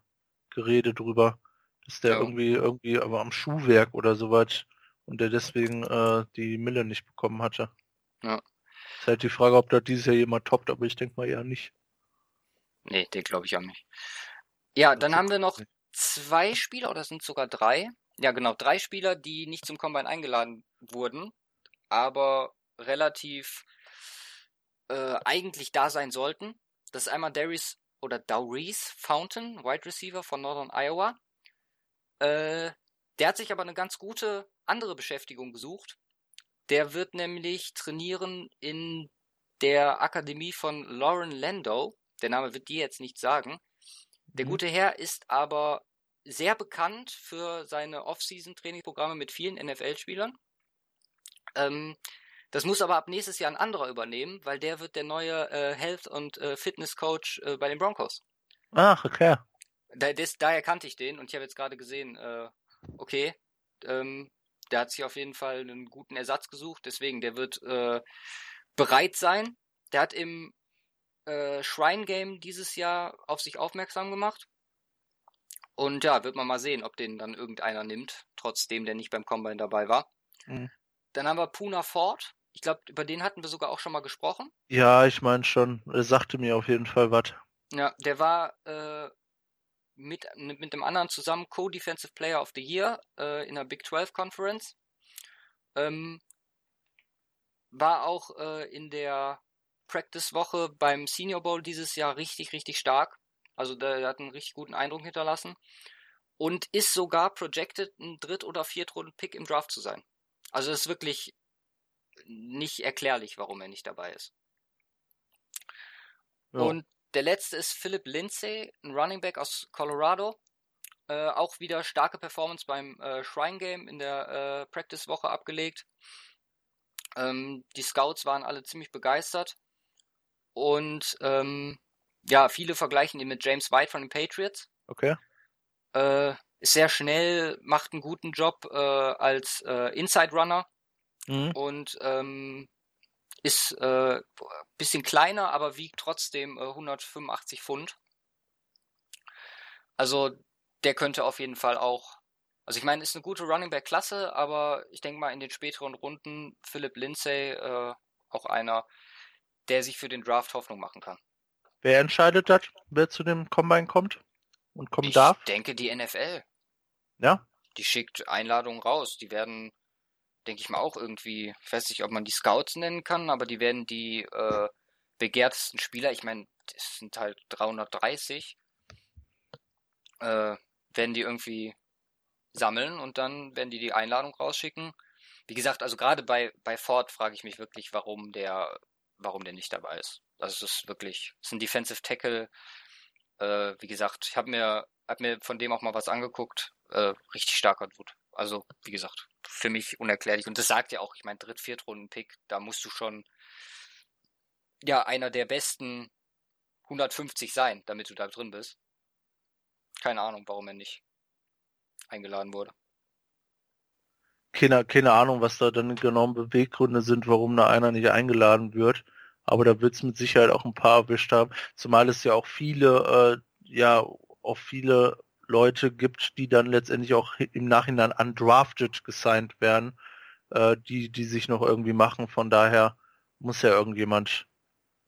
Gerede drüber, dass der ja. irgendwie, irgendwie aber am Schuhwerk oder sowas und der deswegen äh, die Mille nicht bekommen hatte. Ja. Ist halt die Frage, ob da dieses Jahr jemand toppt, aber ich denke mal eher nicht. Nee, den glaube ich auch nicht. Ja, dann haben wir noch zwei Spieler, oder sind sogar drei, ja, genau, drei Spieler, die nicht zum Combine eingeladen wurden, aber relativ äh, eigentlich da sein sollten. Das ist einmal Darius oder Darius Fountain, Wide Receiver von Northern Iowa. Äh, der hat sich aber eine ganz gute andere Beschäftigung gesucht. Der wird nämlich trainieren in der Akademie von Lauren Lando. Der Name wird dir jetzt nicht sagen. Der mhm. gute Herr ist aber sehr bekannt für seine Off-Season-Trainingsprogramme mit vielen NFL-Spielern. Ähm, das muss aber ab nächstes Jahr ein anderer übernehmen, weil der wird der neue äh, Health- und äh, Fitness-Coach äh, bei den Broncos. Ach, okay. Da, des, daher kannte ich den und ich habe jetzt gerade gesehen, äh, okay, ähm, der hat sich auf jeden Fall einen guten Ersatz gesucht, deswegen, der wird äh, bereit sein. Der hat im äh, Shrine Game dieses Jahr auf sich aufmerksam gemacht. Und ja, wird man mal sehen, ob den dann irgendeiner nimmt, trotzdem der nicht beim Combine dabei war. Mhm. Dann haben wir Puna Ford. Ich glaube, über den hatten wir sogar auch schon mal gesprochen. Ja, ich meine schon. Er sagte mir auf jeden Fall was. Ja, der war äh, mit, mit dem anderen zusammen Co-Defensive Player of the Year äh, in der Big 12 Conference. Ähm, war auch äh, in der Practice-Woche beim Senior Bowl dieses Jahr richtig, richtig stark. Also der, hat einen richtig guten Eindruck hinterlassen. Und ist sogar projected, ein Dritt- oder Viertrunden-Pick im Draft zu sein. Also es ist wirklich nicht erklärlich, warum er nicht dabei ist. Ja. Und der letzte ist Philip Lindsay, ein Running Back aus Colorado. Äh, auch wieder starke Performance beim äh, Shrine Game in der äh, Practice-Woche abgelegt. Ähm, die Scouts waren alle ziemlich begeistert. Und ähm, ja, viele vergleichen ihn mit James White von den Patriots. Okay. Äh, ist sehr schnell, macht einen guten Job äh, als äh, Inside Runner mhm. und ähm, ist äh, bisschen kleiner, aber wiegt trotzdem 185 äh, Pfund. Also der könnte auf jeden Fall auch. Also ich meine, ist eine gute Running Back Klasse, aber ich denke mal in den späteren Runden Philip Lindsay äh, auch einer, der sich für den Draft Hoffnung machen kann. Wer entscheidet das, wer zu dem Combine kommt und kommen ich darf? Ich denke die NFL. Ja? Die schickt Einladungen raus. Die werden, denke ich mal, auch irgendwie, ich weiß nicht, ob man die Scouts nennen kann, aber die werden die äh, begehrtesten Spieler, ich meine, das sind halt 330, äh, werden die irgendwie sammeln und dann werden die die Einladung rausschicken. Wie gesagt, also gerade bei, bei Ford frage ich mich wirklich, warum der, warum der nicht dabei ist. Also es ist wirklich, es ist ein Defensive Tackle. Äh, wie gesagt, ich habe mir, hab mir von dem auch mal was angeguckt. Äh, richtig starker Dude. Also, wie gesagt, für mich unerklärlich. Und das sagt ja auch, ich meine, Dritt-, Viertrunden-Pick, da musst du schon ja einer der besten 150 sein, damit du da drin bist. Keine Ahnung, warum er nicht eingeladen wurde. Keine, keine Ahnung, was da dann genau Beweggründe sind, warum da einer nicht eingeladen wird aber da wird es mit Sicherheit auch ein paar erwischt haben, zumal es ja auch viele, äh, ja, auch viele Leute gibt, die dann letztendlich auch im Nachhinein undrafted gesigned werden, äh, die, die sich noch irgendwie machen. Von daher muss ja irgendjemand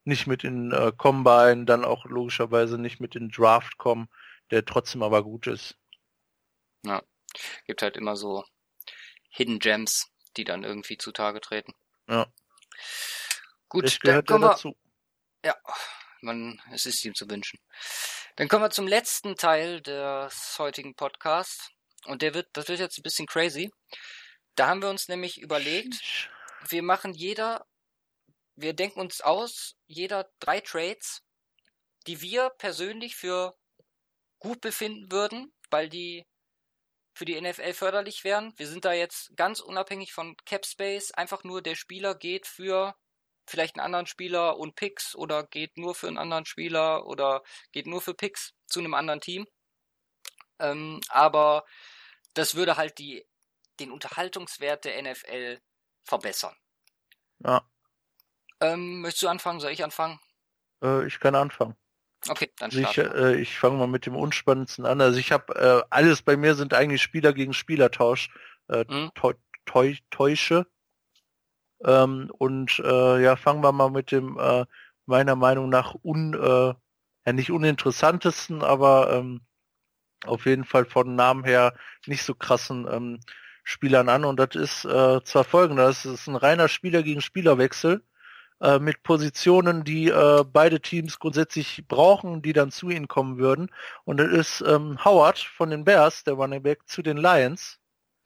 nicht mit in äh, Combine, dann auch logischerweise nicht mit in Draft kommen, der trotzdem aber gut ist. Ja, gibt halt immer so Hidden Gems, die dann irgendwie zutage treten. Ja. Gut, dann gehört ja kommen wir, dazu. ja, man, es ist ihm zu wünschen. Dann kommen wir zum letzten Teil des heutigen Podcasts. Und der wird, das wird jetzt ein bisschen crazy. Da haben wir uns nämlich überlegt, wir machen jeder, wir denken uns aus, jeder drei Trades, die wir persönlich für gut befinden würden, weil die für die NFL förderlich wären. Wir sind da jetzt ganz unabhängig von Cap Space, einfach nur der Spieler geht für vielleicht einen anderen Spieler und Picks oder geht nur für einen anderen Spieler oder geht nur für Picks zu einem anderen Team. Ähm, aber das würde halt die, den Unterhaltungswert der NFL verbessern. Ja, Ähm, möchtest du anfangen? Soll ich anfangen? äh, ich kann anfangen. Okay, dann Also ich äh, ich fange mal mit dem unspannendsten an. Also ich habe äh, alles bei mir sind eigentlich Spieler gegen Spielertausch, äh, Mhm. Täusche. Ähm, und äh, ja, fangen wir mal mit dem äh, meiner Meinung nach un, äh, ja nicht uninteressantesten, aber ähm, auf jeden Fall von Namen her nicht so krassen ähm, Spielern an. Und das ist äh, zwar folgender, das ist ein reiner Spieler gegen Spielerwechsel äh, mit Positionen, die äh, beide Teams grundsätzlich brauchen, die dann zu ihnen kommen würden. Und das ist ähm, Howard von den Bears, der Running Back, zu den Lions.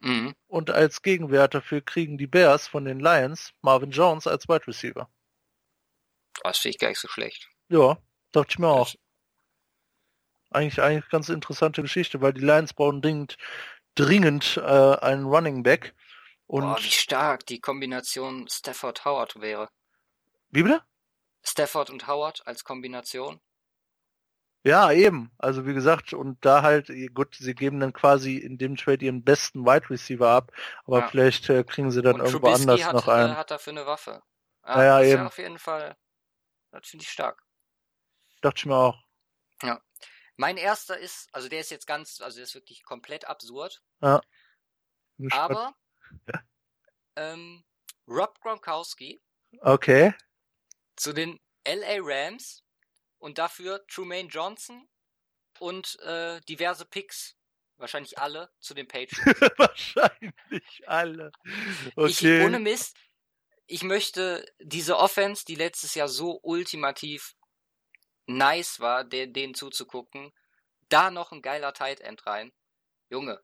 Mhm. Und als Gegenwert dafür kriegen die Bears von den Lions Marvin Jones als Wide Receiver. Das finde ich gar nicht so schlecht. Ja, dachte ich mir auch. Das- Eigentlich eigentlich ganz interessante Geschichte, weil die Lions brauchen dringend, dringend äh, einen Running Back. Und Boah, wie stark die Kombination Stafford Howard wäre. wie bitte? Stafford und Howard als Kombination. Ja, eben. Also wie gesagt, und da halt, gut, sie geben dann quasi in dem Trade ihren besten Wide Receiver ab, aber Ja. vielleicht äh, kriegen sie dann und irgendwo Trubisky anders hat, noch äh, einen. hat dafür eine Waffe. Ja, ja, ist eben. auf jeden Fall, das finde ich stark. Dachte ich mir auch. Mein erster ist, also der ist jetzt ganz, also der ist wirklich komplett absurd, gespannt. aber ähm, Rob Gronkowski Okay. zu den LA Rams und dafür Trumaine Johnson und äh, diverse Picks, wahrscheinlich alle, zu den Patriots. Wahrscheinlich alle. Okay. Ich, ohne Mist, ich möchte diese Offense, die letztes Jahr so ultimativ nice war, der, denen zuzugucken, da noch ein geiler Tight End rein. Junge,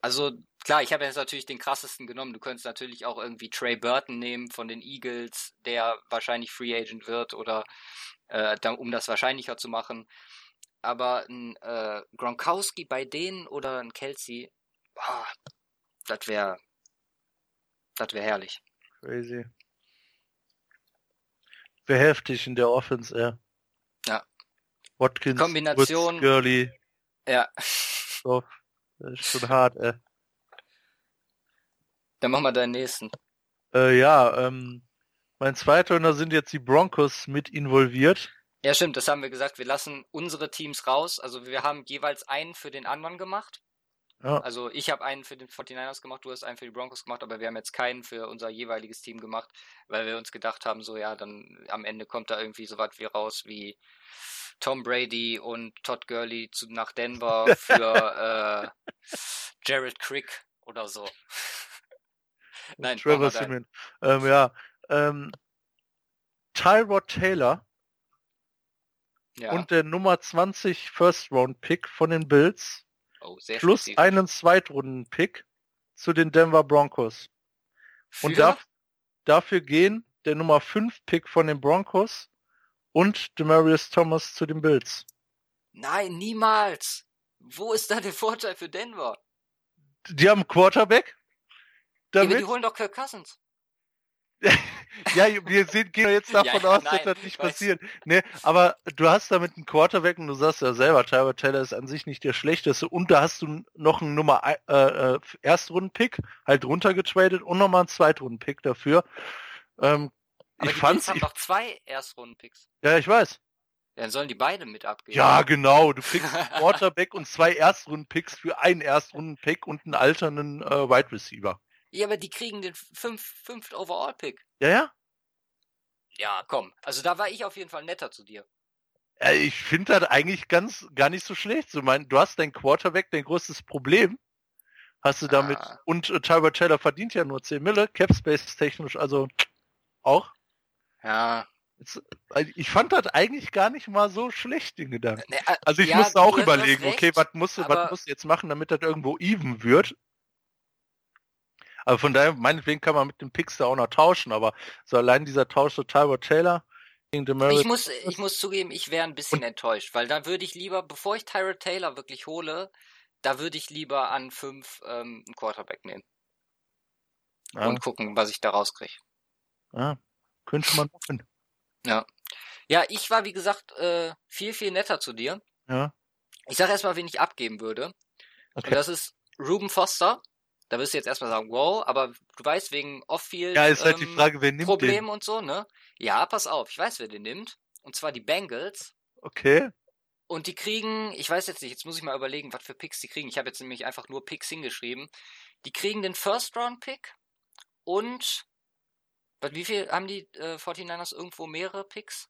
also klar, ich habe jetzt natürlich den krassesten genommen. Du könntest natürlich auch irgendwie Trey Burton nehmen von den Eagles, der wahrscheinlich Free Agent wird oder äh, um das wahrscheinlicher zu machen. Aber ein äh, Gronkowski bei denen oder ein Kelsey, boah, das wäre, das wäre herrlich. Crazy. Wäre heftig in der Offense, ey. Ja. Watkins, Kombination- Woods, Gurley, Ja, so. Das ist schon hart, ey. Dann mach mal deinen nächsten. Äh, ja, ähm, mein zweiter, und da sind jetzt die Broncos mit involviert. Ja, stimmt, das haben wir gesagt. Wir lassen unsere Teams raus. Also wir haben jeweils einen für den anderen gemacht. Ja, Also ich habe einen für den 49ers gemacht, du hast einen für die Broncos gemacht, aber wir haben jetzt keinen für unser jeweiliges Team gemacht, weil wir uns gedacht haben, so ja, dann am Ende kommt da irgendwie so was wie raus wie Tom Brady und Todd Gurley zu, nach Denver für äh, Jared Crick oder so. Nein, Trevor. Simeon. Ähm, ja, ähm, Tyrod Taylor Ja, und der Nummer 20 First Round Pick von den Bills oh, plus spezifisch. einen Zweitrunden Pick zu den Denver Broncos. Und Für? darf, dafür gehen der Nummer 5 Pick von den Broncos und Demarius Thomas zu den Bills. Nein, niemals. Wo ist da der Vorteil für Denver? Die haben einen Quarterback. Ja, Damit, die holen doch Kirk Cousins. ja, wir sind, gehen jetzt davon Ja, aus, dass nein, das nicht passiert. Nee, aber du hast damit einen Quarterback und du sagst ja selber, Tyrod Taylor ist an sich nicht der schlechteste und da hast du noch einen Nummer äh, äh, Erstrunden-Pick halt runtergetradet und nochmal einen Zweitrunden-Pick dafür. Ähm, Aber ich die fand's, Bills haben ich, noch zwei Erstrunden-Picks. ja, ich weiß. dann sollen die beide mit abgeben. Ja, genau. Du kriegst einen Quarterback und zwei Erstrunden-Picks für einen Erstrunden-Pick und einen alternden äh, Wide Receiver. Ja, aber die kriegen den fünf, fünft Overall-Pick. Ja, ja. Ja, komm. Also da war ich auf jeden Fall netter zu dir. Ja, ich finde das eigentlich ganz gar nicht so schlecht. So, mein, du hast dein Quarterback, dein größtes Problem. Hast du damit. Ah. Und äh, Tyler Taylor verdient ja nur 10 Mille, Capspace technisch, also auch. Ja. Jetzt, also ich fand das eigentlich gar nicht mal so schlecht, den Gedanken. Ne, äh, Also ich ja, musste auch überlegen, recht, okay, was musst du, was musst du jetzt machen, damit das irgendwo even wird. Aber von daher, meinetwegen kann man mit dem Picks da auch noch tauschen, aber so allein dieser Tausch so Tyler Taylor gegen Demaris. Ich muss, ich muss zugeben, ich wäre ein bisschen enttäuscht, weil da würde ich lieber, bevor ich Tyrod Taylor wirklich hole, da würde ich lieber an fünf ähm, einen Quarterback nehmen ja, und gucken, was ich da rauskriege. ja, könnte man machen. Ja, ich war, wie gesagt, äh, viel, viel netter zu dir. Ja, Ich sag erstmal, wen ich abgeben würde. okay. Und das ist Ruben Foster. Da wirst du jetzt erstmal sagen, wow, aber du weißt, wegen Off-Field Ja, ist halt die ähm, Frage, wer nimmt Problemen und so, ne? Ja, pass auf, ich weiß, wer den nimmt. Und zwar die Bengals. den? Okay. Und die kriegen, ich weiß jetzt nicht, jetzt muss ich mal überlegen, was für Picks die kriegen. Ich habe jetzt nämlich einfach nur Picks hingeschrieben. Die kriegen den First-Round-Pick und was, wie viel haben die äh, 49ers irgendwo mehrere Picks?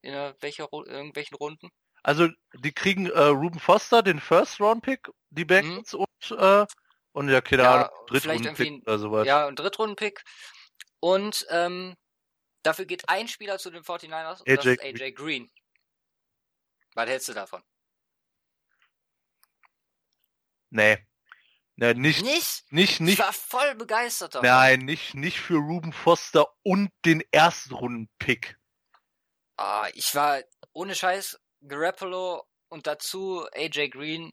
In welcher, irgendwelchen Runden? Also die kriegen äh, Ruben Foster, den First Round Pick, die Bengals und äh, und ja, keine. Ja, Ahnung, vielleicht Drittrunden irgendwie Pick oder sowas. Ja, ein Drittrunden-Pick. Und ähm, dafür geht ein Spieler zu den 49ers und das AJ ist AJ Green. Was hältst du davon? Nee. Nee, nicht, Nicht? nicht, Ich nicht, war voll begeistert davon. nein, nicht, nicht für Ruben Foster und den Erstrunden-Pick. Ah, ich war ohne Scheiß Garoppolo und dazu AJ Green.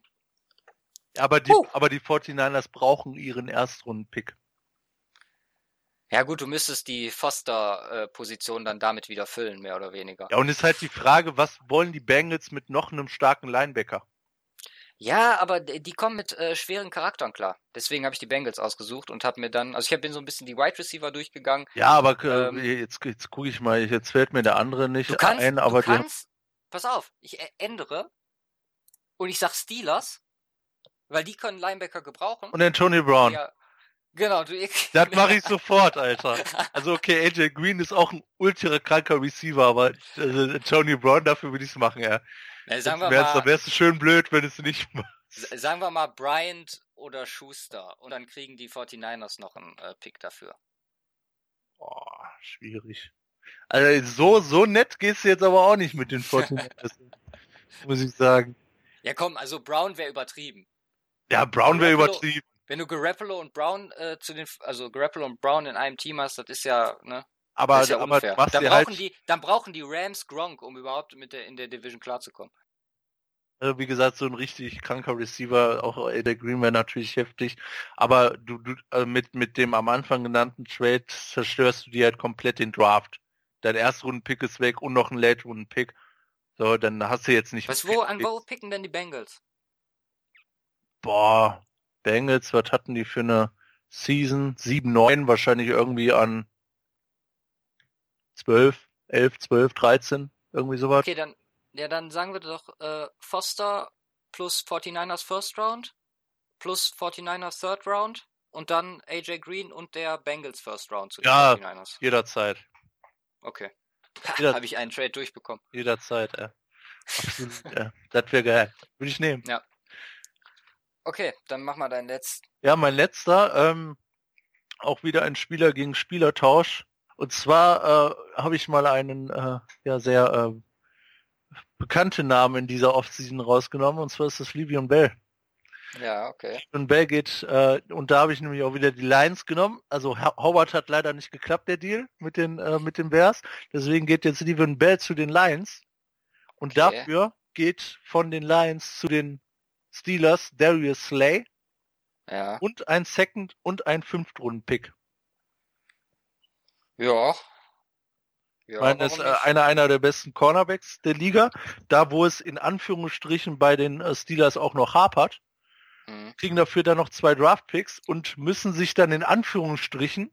Aber die, Huh. aber die 49ers brauchen ihren Erstrunden-Pick. Ja gut, du müsstest die Foster-Position dann damit wieder füllen, mehr oder weniger. Ja, und ist halt die Frage, was wollen die Bengals mit noch einem starken Linebacker? Ja, aber die kommen mit äh, schweren Charakteren klar. Deswegen habe ich die Bengals ausgesucht und habe mir dann, also ich bin so ein bisschen die Wide Receiver durchgegangen. Ja, aber äh, Ähm, jetzt, jetzt gucke ich mal, jetzt fällt mir der andere nicht Du kannst, ein, aber du die, kannst, pass auf, ich ä- ändere und ich sag Steelers, weil die können Linebacker gebrauchen. und Antonio Brown. Ja, genau, du, Das mache ich sofort, Alter. Also okay, AJ Green ist auch ein ultra kranker Receiver, aber äh, Tony Brown, dafür würde ich es machen, ja. Na, sagen wir Wär's, mal, wärst du schön blöd, wenn es nicht machst. Sagen wir mal Bryant oder Schuster und dann kriegen die 49ers noch einen äh, Pick dafür. Oh, schwierig. Also so, so nett gehst du jetzt aber auch nicht mit den 49ers, muss ich sagen. Ja komm, also Brown wäre übertrieben. Ja, Brown wäre übertrieben. Wenn du Garoppolo und Brown äh, zu den, also Garoppolo und Brown in einem Team hast, das ist ja, ne, Aber, das ist ja aber unfair. Dann dir brauchen halt, die, dann brauchen die Rams Gronk, um überhaupt mit der in der Division klarzukommen. äh, wie gesagt, so ein richtig kranker Receiver, auch AJ Green wäre natürlich heftig. Aber du, du äh, mit, mit dem am Anfang genannten Trade zerstörst du dir halt komplett den Draft. Dein Erstrunden-Pick ist weg und noch ein Late-Runden-Pick. So, dann hast du jetzt nicht Was, wo, an wo picken denn die Bengals? Boah, Bengals, was hatten die für eine Season? 7-9, wahrscheinlich irgendwie an 12, 11, 12, 13, irgendwie sowas. Okay, dann, ja, dann sagen wir doch äh, Foster plus 49ers First Round plus 49ers Third Round und dann AJ Green und der Bengals First Round zu den Ja. 49ers. Jederzeit, Okay. Jeder- Habe ich einen Trade durchbekommen. jederzeit, äh. Absolut, ja. Das wäre geil. Würde ich nehmen. Okay, dann mach mal deinen letzten. Ja, mein letzter, ähm, auch wieder ein Spieler gegen Spielertausch. Und zwar äh, habe ich mal einen äh, ja sehr äh, bekannten Namen in dieser Offseason rausgenommen, und zwar ist das Livion Bell. Ja, okay. Und Bell geht, äh, und da habe ich nämlich auch wieder die Lions genommen. Also Ho- Howard hat leider nicht geklappt, der Deal mit den, äh, mit den Bears. Deswegen geht jetzt Livion Bell zu den Lions. Und Okay. dafür geht von den Lions zu den Steelers Darius Slay Ja. und ein Second und ein Fünftrunden-Pick. Ja. Ja, Ich meine, ist äh, nicht? einer, einer der besten Cornerbacks der Liga. Da, wo es in Anführungsstrichen bei den äh, Steelers auch noch hapert, Mhm. kriegen dafür dann noch zwei Draft-Picks und müssen sich dann in Anführungsstrichen,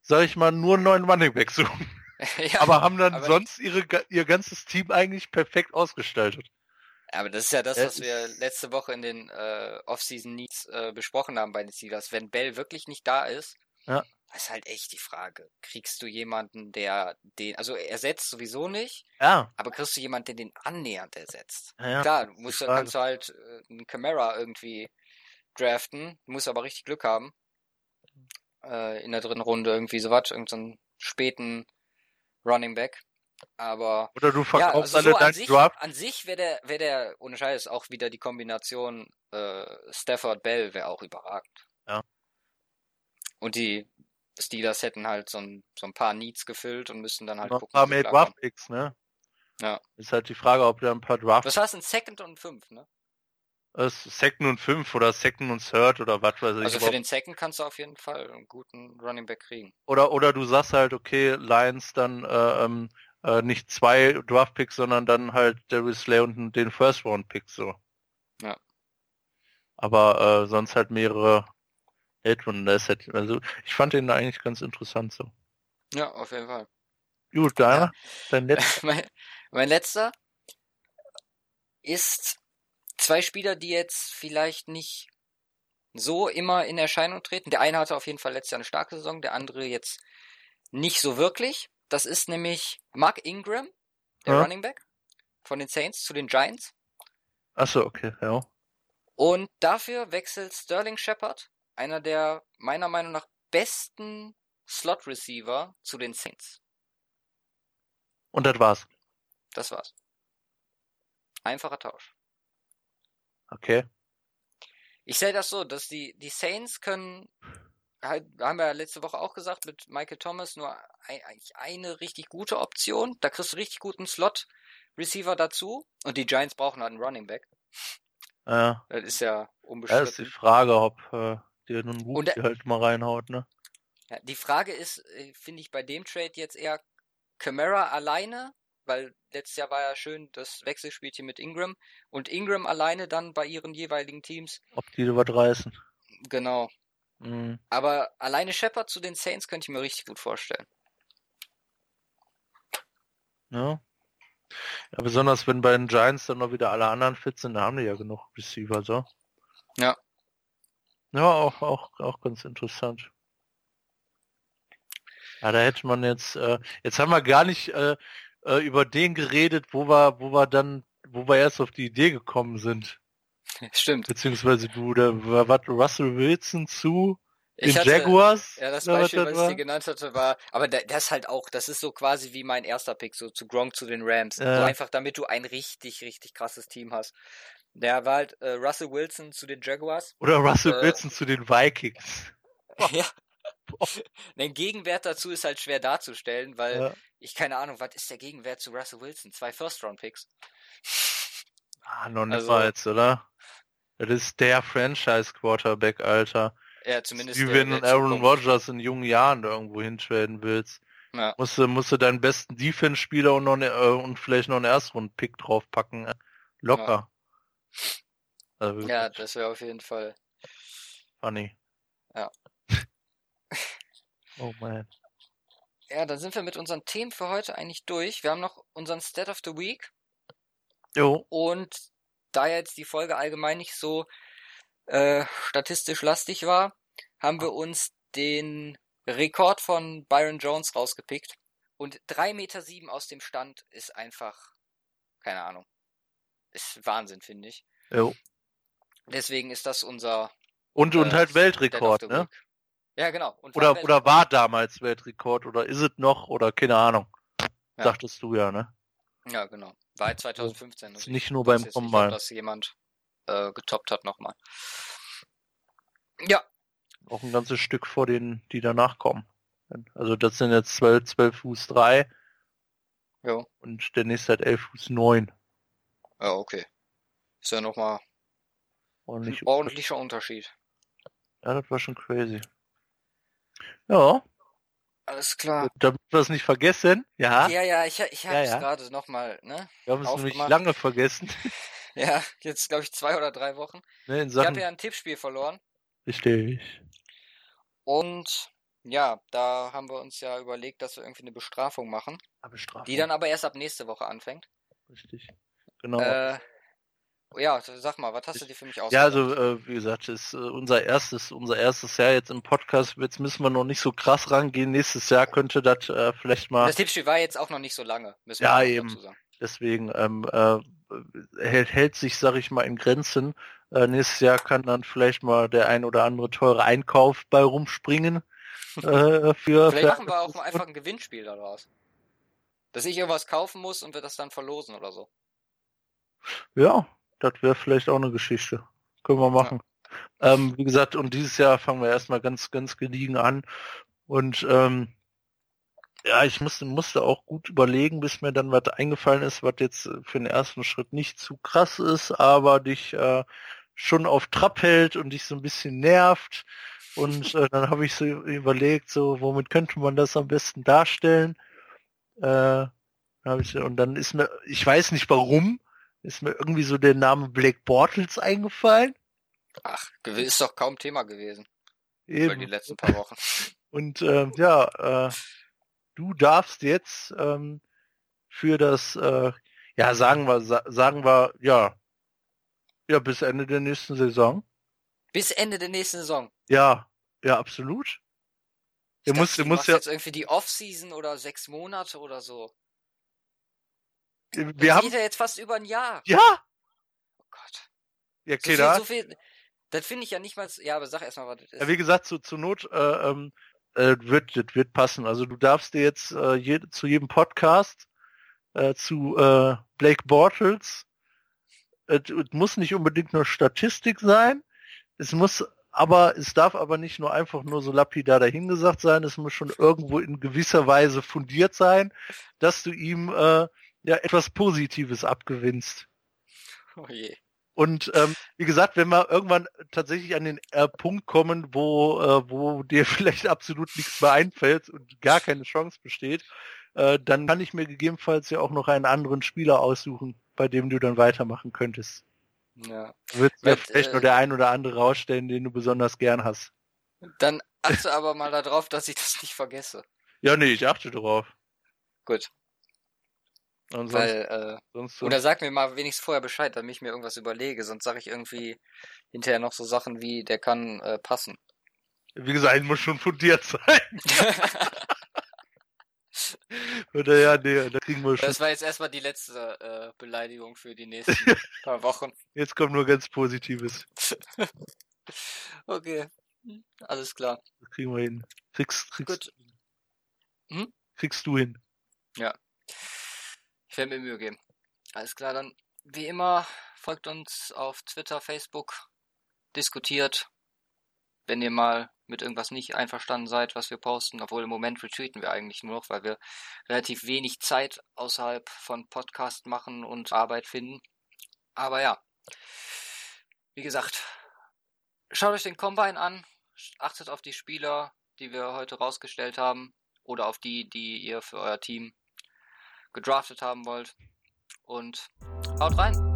sag ich mal, nur einen neuen Running Back suchen. ja, aber haben dann aber sonst ihre, ihr ganzes Team eigentlich perfekt ausgestaltet. Aber das ist ja das, was wir letzte Woche in den äh, Off-Season Needs äh, besprochen haben bei den Steelers. Wenn Bell wirklich nicht da ist, ja. ist halt echt die Frage. Kriegst du jemanden, der den, also ersetzt sowieso nicht, ja. aber kriegst du jemanden, der den annähernd ersetzt? Ja, Klar, musst, kannst du halt äh, einen Camera irgendwie draften, musst aber richtig Glück haben. Äh, in der dritten Runde irgendwie sowas, irgendeinen späten Running Back. Aber oder du verkaufst ja, also alle so deinen sich, Draft. An sich wäre der, wäre der ohne Scheiß auch wieder die Kombination äh, Stafford Bell wäre auch überragend. Ja. Und die Steelers hätten halt so ein, so ein paar Needs gefüllt und müssten dann halt Noch gucken. Ein paar mehr Draft Picks, ne? Ja. Ist halt die Frage, ob du ein paar Draft. Was du, ein Second und fünf, ne? Second und fünf oder Second und Third oder was weiß ich. Also für den Second kannst du auf jeden Fall einen guten Running Back kriegen. Oder oder du sagst halt, okay, Lions dann äh, ähm, äh, nicht zwei Draft-Picks, sondern dann halt Darius Slay und den First-Round-Pick so. Ja. Aber äh, sonst halt mehrere Late-Runden. Also ich fand den eigentlich ganz interessant so. Ja, auf jeden Fall. Gut, deiner? Dein letzter? mein, mein letzter ist zwei Spieler, die jetzt vielleicht nicht so immer in Erscheinung treten. Der eine hatte auf jeden Fall letztes Jahr eine starke Saison, der andere jetzt nicht so wirklich. Das ist nämlich Mark Ingram, der ja. Running Back von den Saints zu den Giants. Achso, okay, ja. Und dafür wechselt Sterling Shepard, einer der meiner Meinung nach besten Slot Receiver zu den Saints. Und das war's. Das war's. Einfacher Tausch. Okay. Ich sehe das so, dass die, die Saints können, halt, haben wir ja letzte Woche auch gesagt, mit Michael Thomas nur eigentlich eine richtig gute Option. Da kriegst du richtig guten Slot-Receiver dazu. Und die Giants brauchen halt einen Running Back. Ja. Das ist ja unbestritten. Das ist die Frage, ob äh, der nun gut der, halt mal reinhaut, ne? Ja, die Frage ist, äh, finde ich bei dem Trade jetzt eher Camara alleine weil letztes Jahr war ja schön das Wechselspielchen mit Ingram und Ingram alleine dann bei ihren jeweiligen Teams. Ob die was reißen. Genau. Mhm. Aber alleine Shepard zu den Saints könnte ich mir richtig gut vorstellen. Ja. Ja, besonders wenn bei den Giants dann noch wieder alle anderen fit sind, da haben die ja genug Receiver, so. Ja. Ja, auch, auch, auch ganz interessant. Ja, da hätte man jetzt, äh, jetzt haben wir gar nicht äh, äh, über den geredet, wo wir, wo wir dann, wo wir erst auf die Idee gekommen sind. Stimmt. Beziehungsweise du, da war Russell Wilson zu den hatte, Jaguars. Ja, das Beispiel, was ich dir genannt hatte, war, aber das halt auch, das ist so quasi wie mein erster Pick, so zu Gronk zu den Rams. Ja. So einfach, damit du ein richtig, richtig krasses Team hast. Der war halt äh, Russell Wilson zu den Jaguars. Oder Russell äh, Wilson zu den Vikings. ja. Den Gegenwert dazu ist halt schwer darzustellen, weil ja. ich keine Ahnung, was ist der Gegenwert zu Russell Wilson? Zwei First-Round-Picks. Ah, noch nicht also, mal jetzt, oder? Das ist der Franchise-Quarterback, Alter. Ja, zumindest. Wie wenn du Aaron Rodgers in jungen Jahren irgendwo hintraden willst. Ja. Musst du, musst du deinen besten Defense-Spieler und, noch ne, äh, und vielleicht noch einen Erstrunden-Pick draufpacken. Äh, locker. Ja, also ja das wäre auf jeden Fall. Funny. Ja. Oh man. Ja, dann sind wir mit unseren Themen für heute eigentlich durch. Wir haben noch unseren Stat of the Week. Jo. Und da jetzt die Folge allgemein nicht so äh, statistisch lastig war, haben wir uns den Rekord von Byron Jones rausgepickt. Und 3,7 Meter sieben aus dem Stand ist einfach, keine Ahnung, ist Wahnsinn, finde ich. Jo. Deswegen ist das unser. Und, äh, und halt Weltrekord, ne? Week. Ja, genau. oder, oder war damals Weltrekord oder ist es noch oder keine Ahnung. Ja. Sagtest du ja, ne? Ja, genau. War 2015. Also nicht nur beim Combine. dass jemand äh, getoppt hat nochmal. Ja. Auch ein ganzes Stück vor denen, die danach kommen. Also das sind jetzt 12, 12 Fuß 3. Ja. Und der nächste hat 11 Fuß 9. Ja, okay. Ist ja nochmal Ordentlich ein ordentlicher Unterschied. Ja, das war schon crazy. Ja. Alles klar. Damit wir es nicht vergessen, ja. Ja, ja, ich, ich habe es ja, ja. gerade nochmal, ne? Wir haben es nämlich lange vergessen. ja, jetzt glaube ich zwei oder drei Wochen. Ne, ich habe ja ein Tippspiel verloren. Richtig. Und Ja, da haben wir uns ja überlegt, dass wir irgendwie eine Bestrafung machen. Ah, Bestrafung. Die dann aber erst ab nächste Woche anfängt. Richtig. Genau. Äh, ja, sag mal, was hast du dir für mich ausgedacht? Ja, also äh, wie gesagt, ist äh, unser erstes, unser erstes Jahr jetzt im Podcast. Jetzt müssen wir noch nicht so krass rangehen. Nächstes Jahr könnte das äh, vielleicht mal. Das Tippspiel war jetzt auch noch nicht so lange. Müssen Ja, eben. Deswegen ähm, äh, hält, hält sich, sag ich mal, in Grenzen. Äh, nächstes Jahr kann dann vielleicht mal der ein oder andere teure Einkauf bei rumspringen. äh, für, Vielleicht für machen wir auch mal einfach ein Gewinnspiel daraus. Dass ich irgendwas kaufen muss und wir das dann verlosen oder so. Ja, das wäre vielleicht auch eine Geschichte. Können wir machen. Ähm, wie gesagt, und dieses Jahr fangen wir erstmal ganz, ganz gediegen an. Und ähm, ja, ich musste, musste auch gut überlegen, bis mir dann was eingefallen ist, was jetzt für den ersten Schritt nicht zu krass ist, aber dich äh, schon auf Trab hält und dich so ein bisschen nervt. Und äh, dann habe ich so überlegt, so womit könnte man das am besten darstellen? Äh, hab ich, und dann ist mir, ich weiß nicht warum, ist mir irgendwie so der Name Black Bortles eingefallen. Ach, ist doch kaum Thema gewesen. Über die Eben. letzten paar Wochen. Und ähm, ja, äh, du darfst jetzt ähm, für das, äh, ja, sagen wir, sa sagen wir, ja, ja, bis Ende der nächsten Saison. Bis Ende der nächsten Saison. Ja, ja, absolut. Ich muss, dachte, der du muss machst ja, jetzt irgendwie die Off-Season oder sechs Monate oder so. Wir das haben, geht ja jetzt fast über ein Jahr. ja, Oh Gott. ja, So okay, viel, da, so viel, das finde ich ja nicht mal, ja, aber sag erstmal, was das ist. ja, wie gesagt, zu, zur Not, äh, ähm, äh, wird, das wird passen. Also du darfst dir jetzt äh, je, zu jedem Podcast, äh, zu äh, Blake Bortles, es, es muss nicht unbedingt nur Statistik sein, es muss aber, es darf aber nicht nur einfach nur so lapidar dahingesagt sein, es muss schon irgendwo in gewisser Weise fundiert sein, dass du ihm äh, ja etwas Positives abgewinnst. Oh je. Und ähm, wie gesagt, wenn wir irgendwann tatsächlich an den äh, Punkt kommen, wo, äh, wo dir vielleicht absolut nichts mehr einfällt und gar keine Chance besteht, äh, dann kann ich mir gegebenenfalls ja auch noch einen anderen Spieler aussuchen, bei dem du dann weitermachen könntest. Ja. Wird ja vielleicht nur der ein oder andere rausstellen, den du besonders gern hast. Dann achte aber mal darauf, dass ich das nicht vergesse. Ja, nee, ich achte drauf. Gut, Und sonst, weil, äh, sonst, oder sag mir mal wenigstens vorher Bescheid, damit ich mir irgendwas überlege, sonst sage ich irgendwie hinterher noch so Sachen wie, der kann äh, passen. wie gesagt, muss schon fundiert sein. Oder ja, nee, da kriegen wir schon. das war jetzt erstmal die letzte äh, Beleidigung für die nächsten paar Wochen. Jetzt kommt nur ganz Positives. Okay, alles klar. Das kriegen wir hin. Kriegst, kriegst, Gut. Hm? kriegst du hin. Ich werde mir Mühe geben. Alles klar, dann wie immer folgt uns auf Twitter, Facebook, diskutiert, wenn ihr mal mit irgendwas nicht einverstanden seid, was wir posten, obwohl im Moment retweeten wir eigentlich nur noch, weil wir relativ wenig Zeit außerhalb von Podcast machen und Arbeit finden. Aber ja, wie gesagt, schaut euch den Combine an, achtet auf die Spieler, die wir heute rausgestellt haben, oder auf die, die ihr für euer Team gedraftet haben wollt. Und haut rein.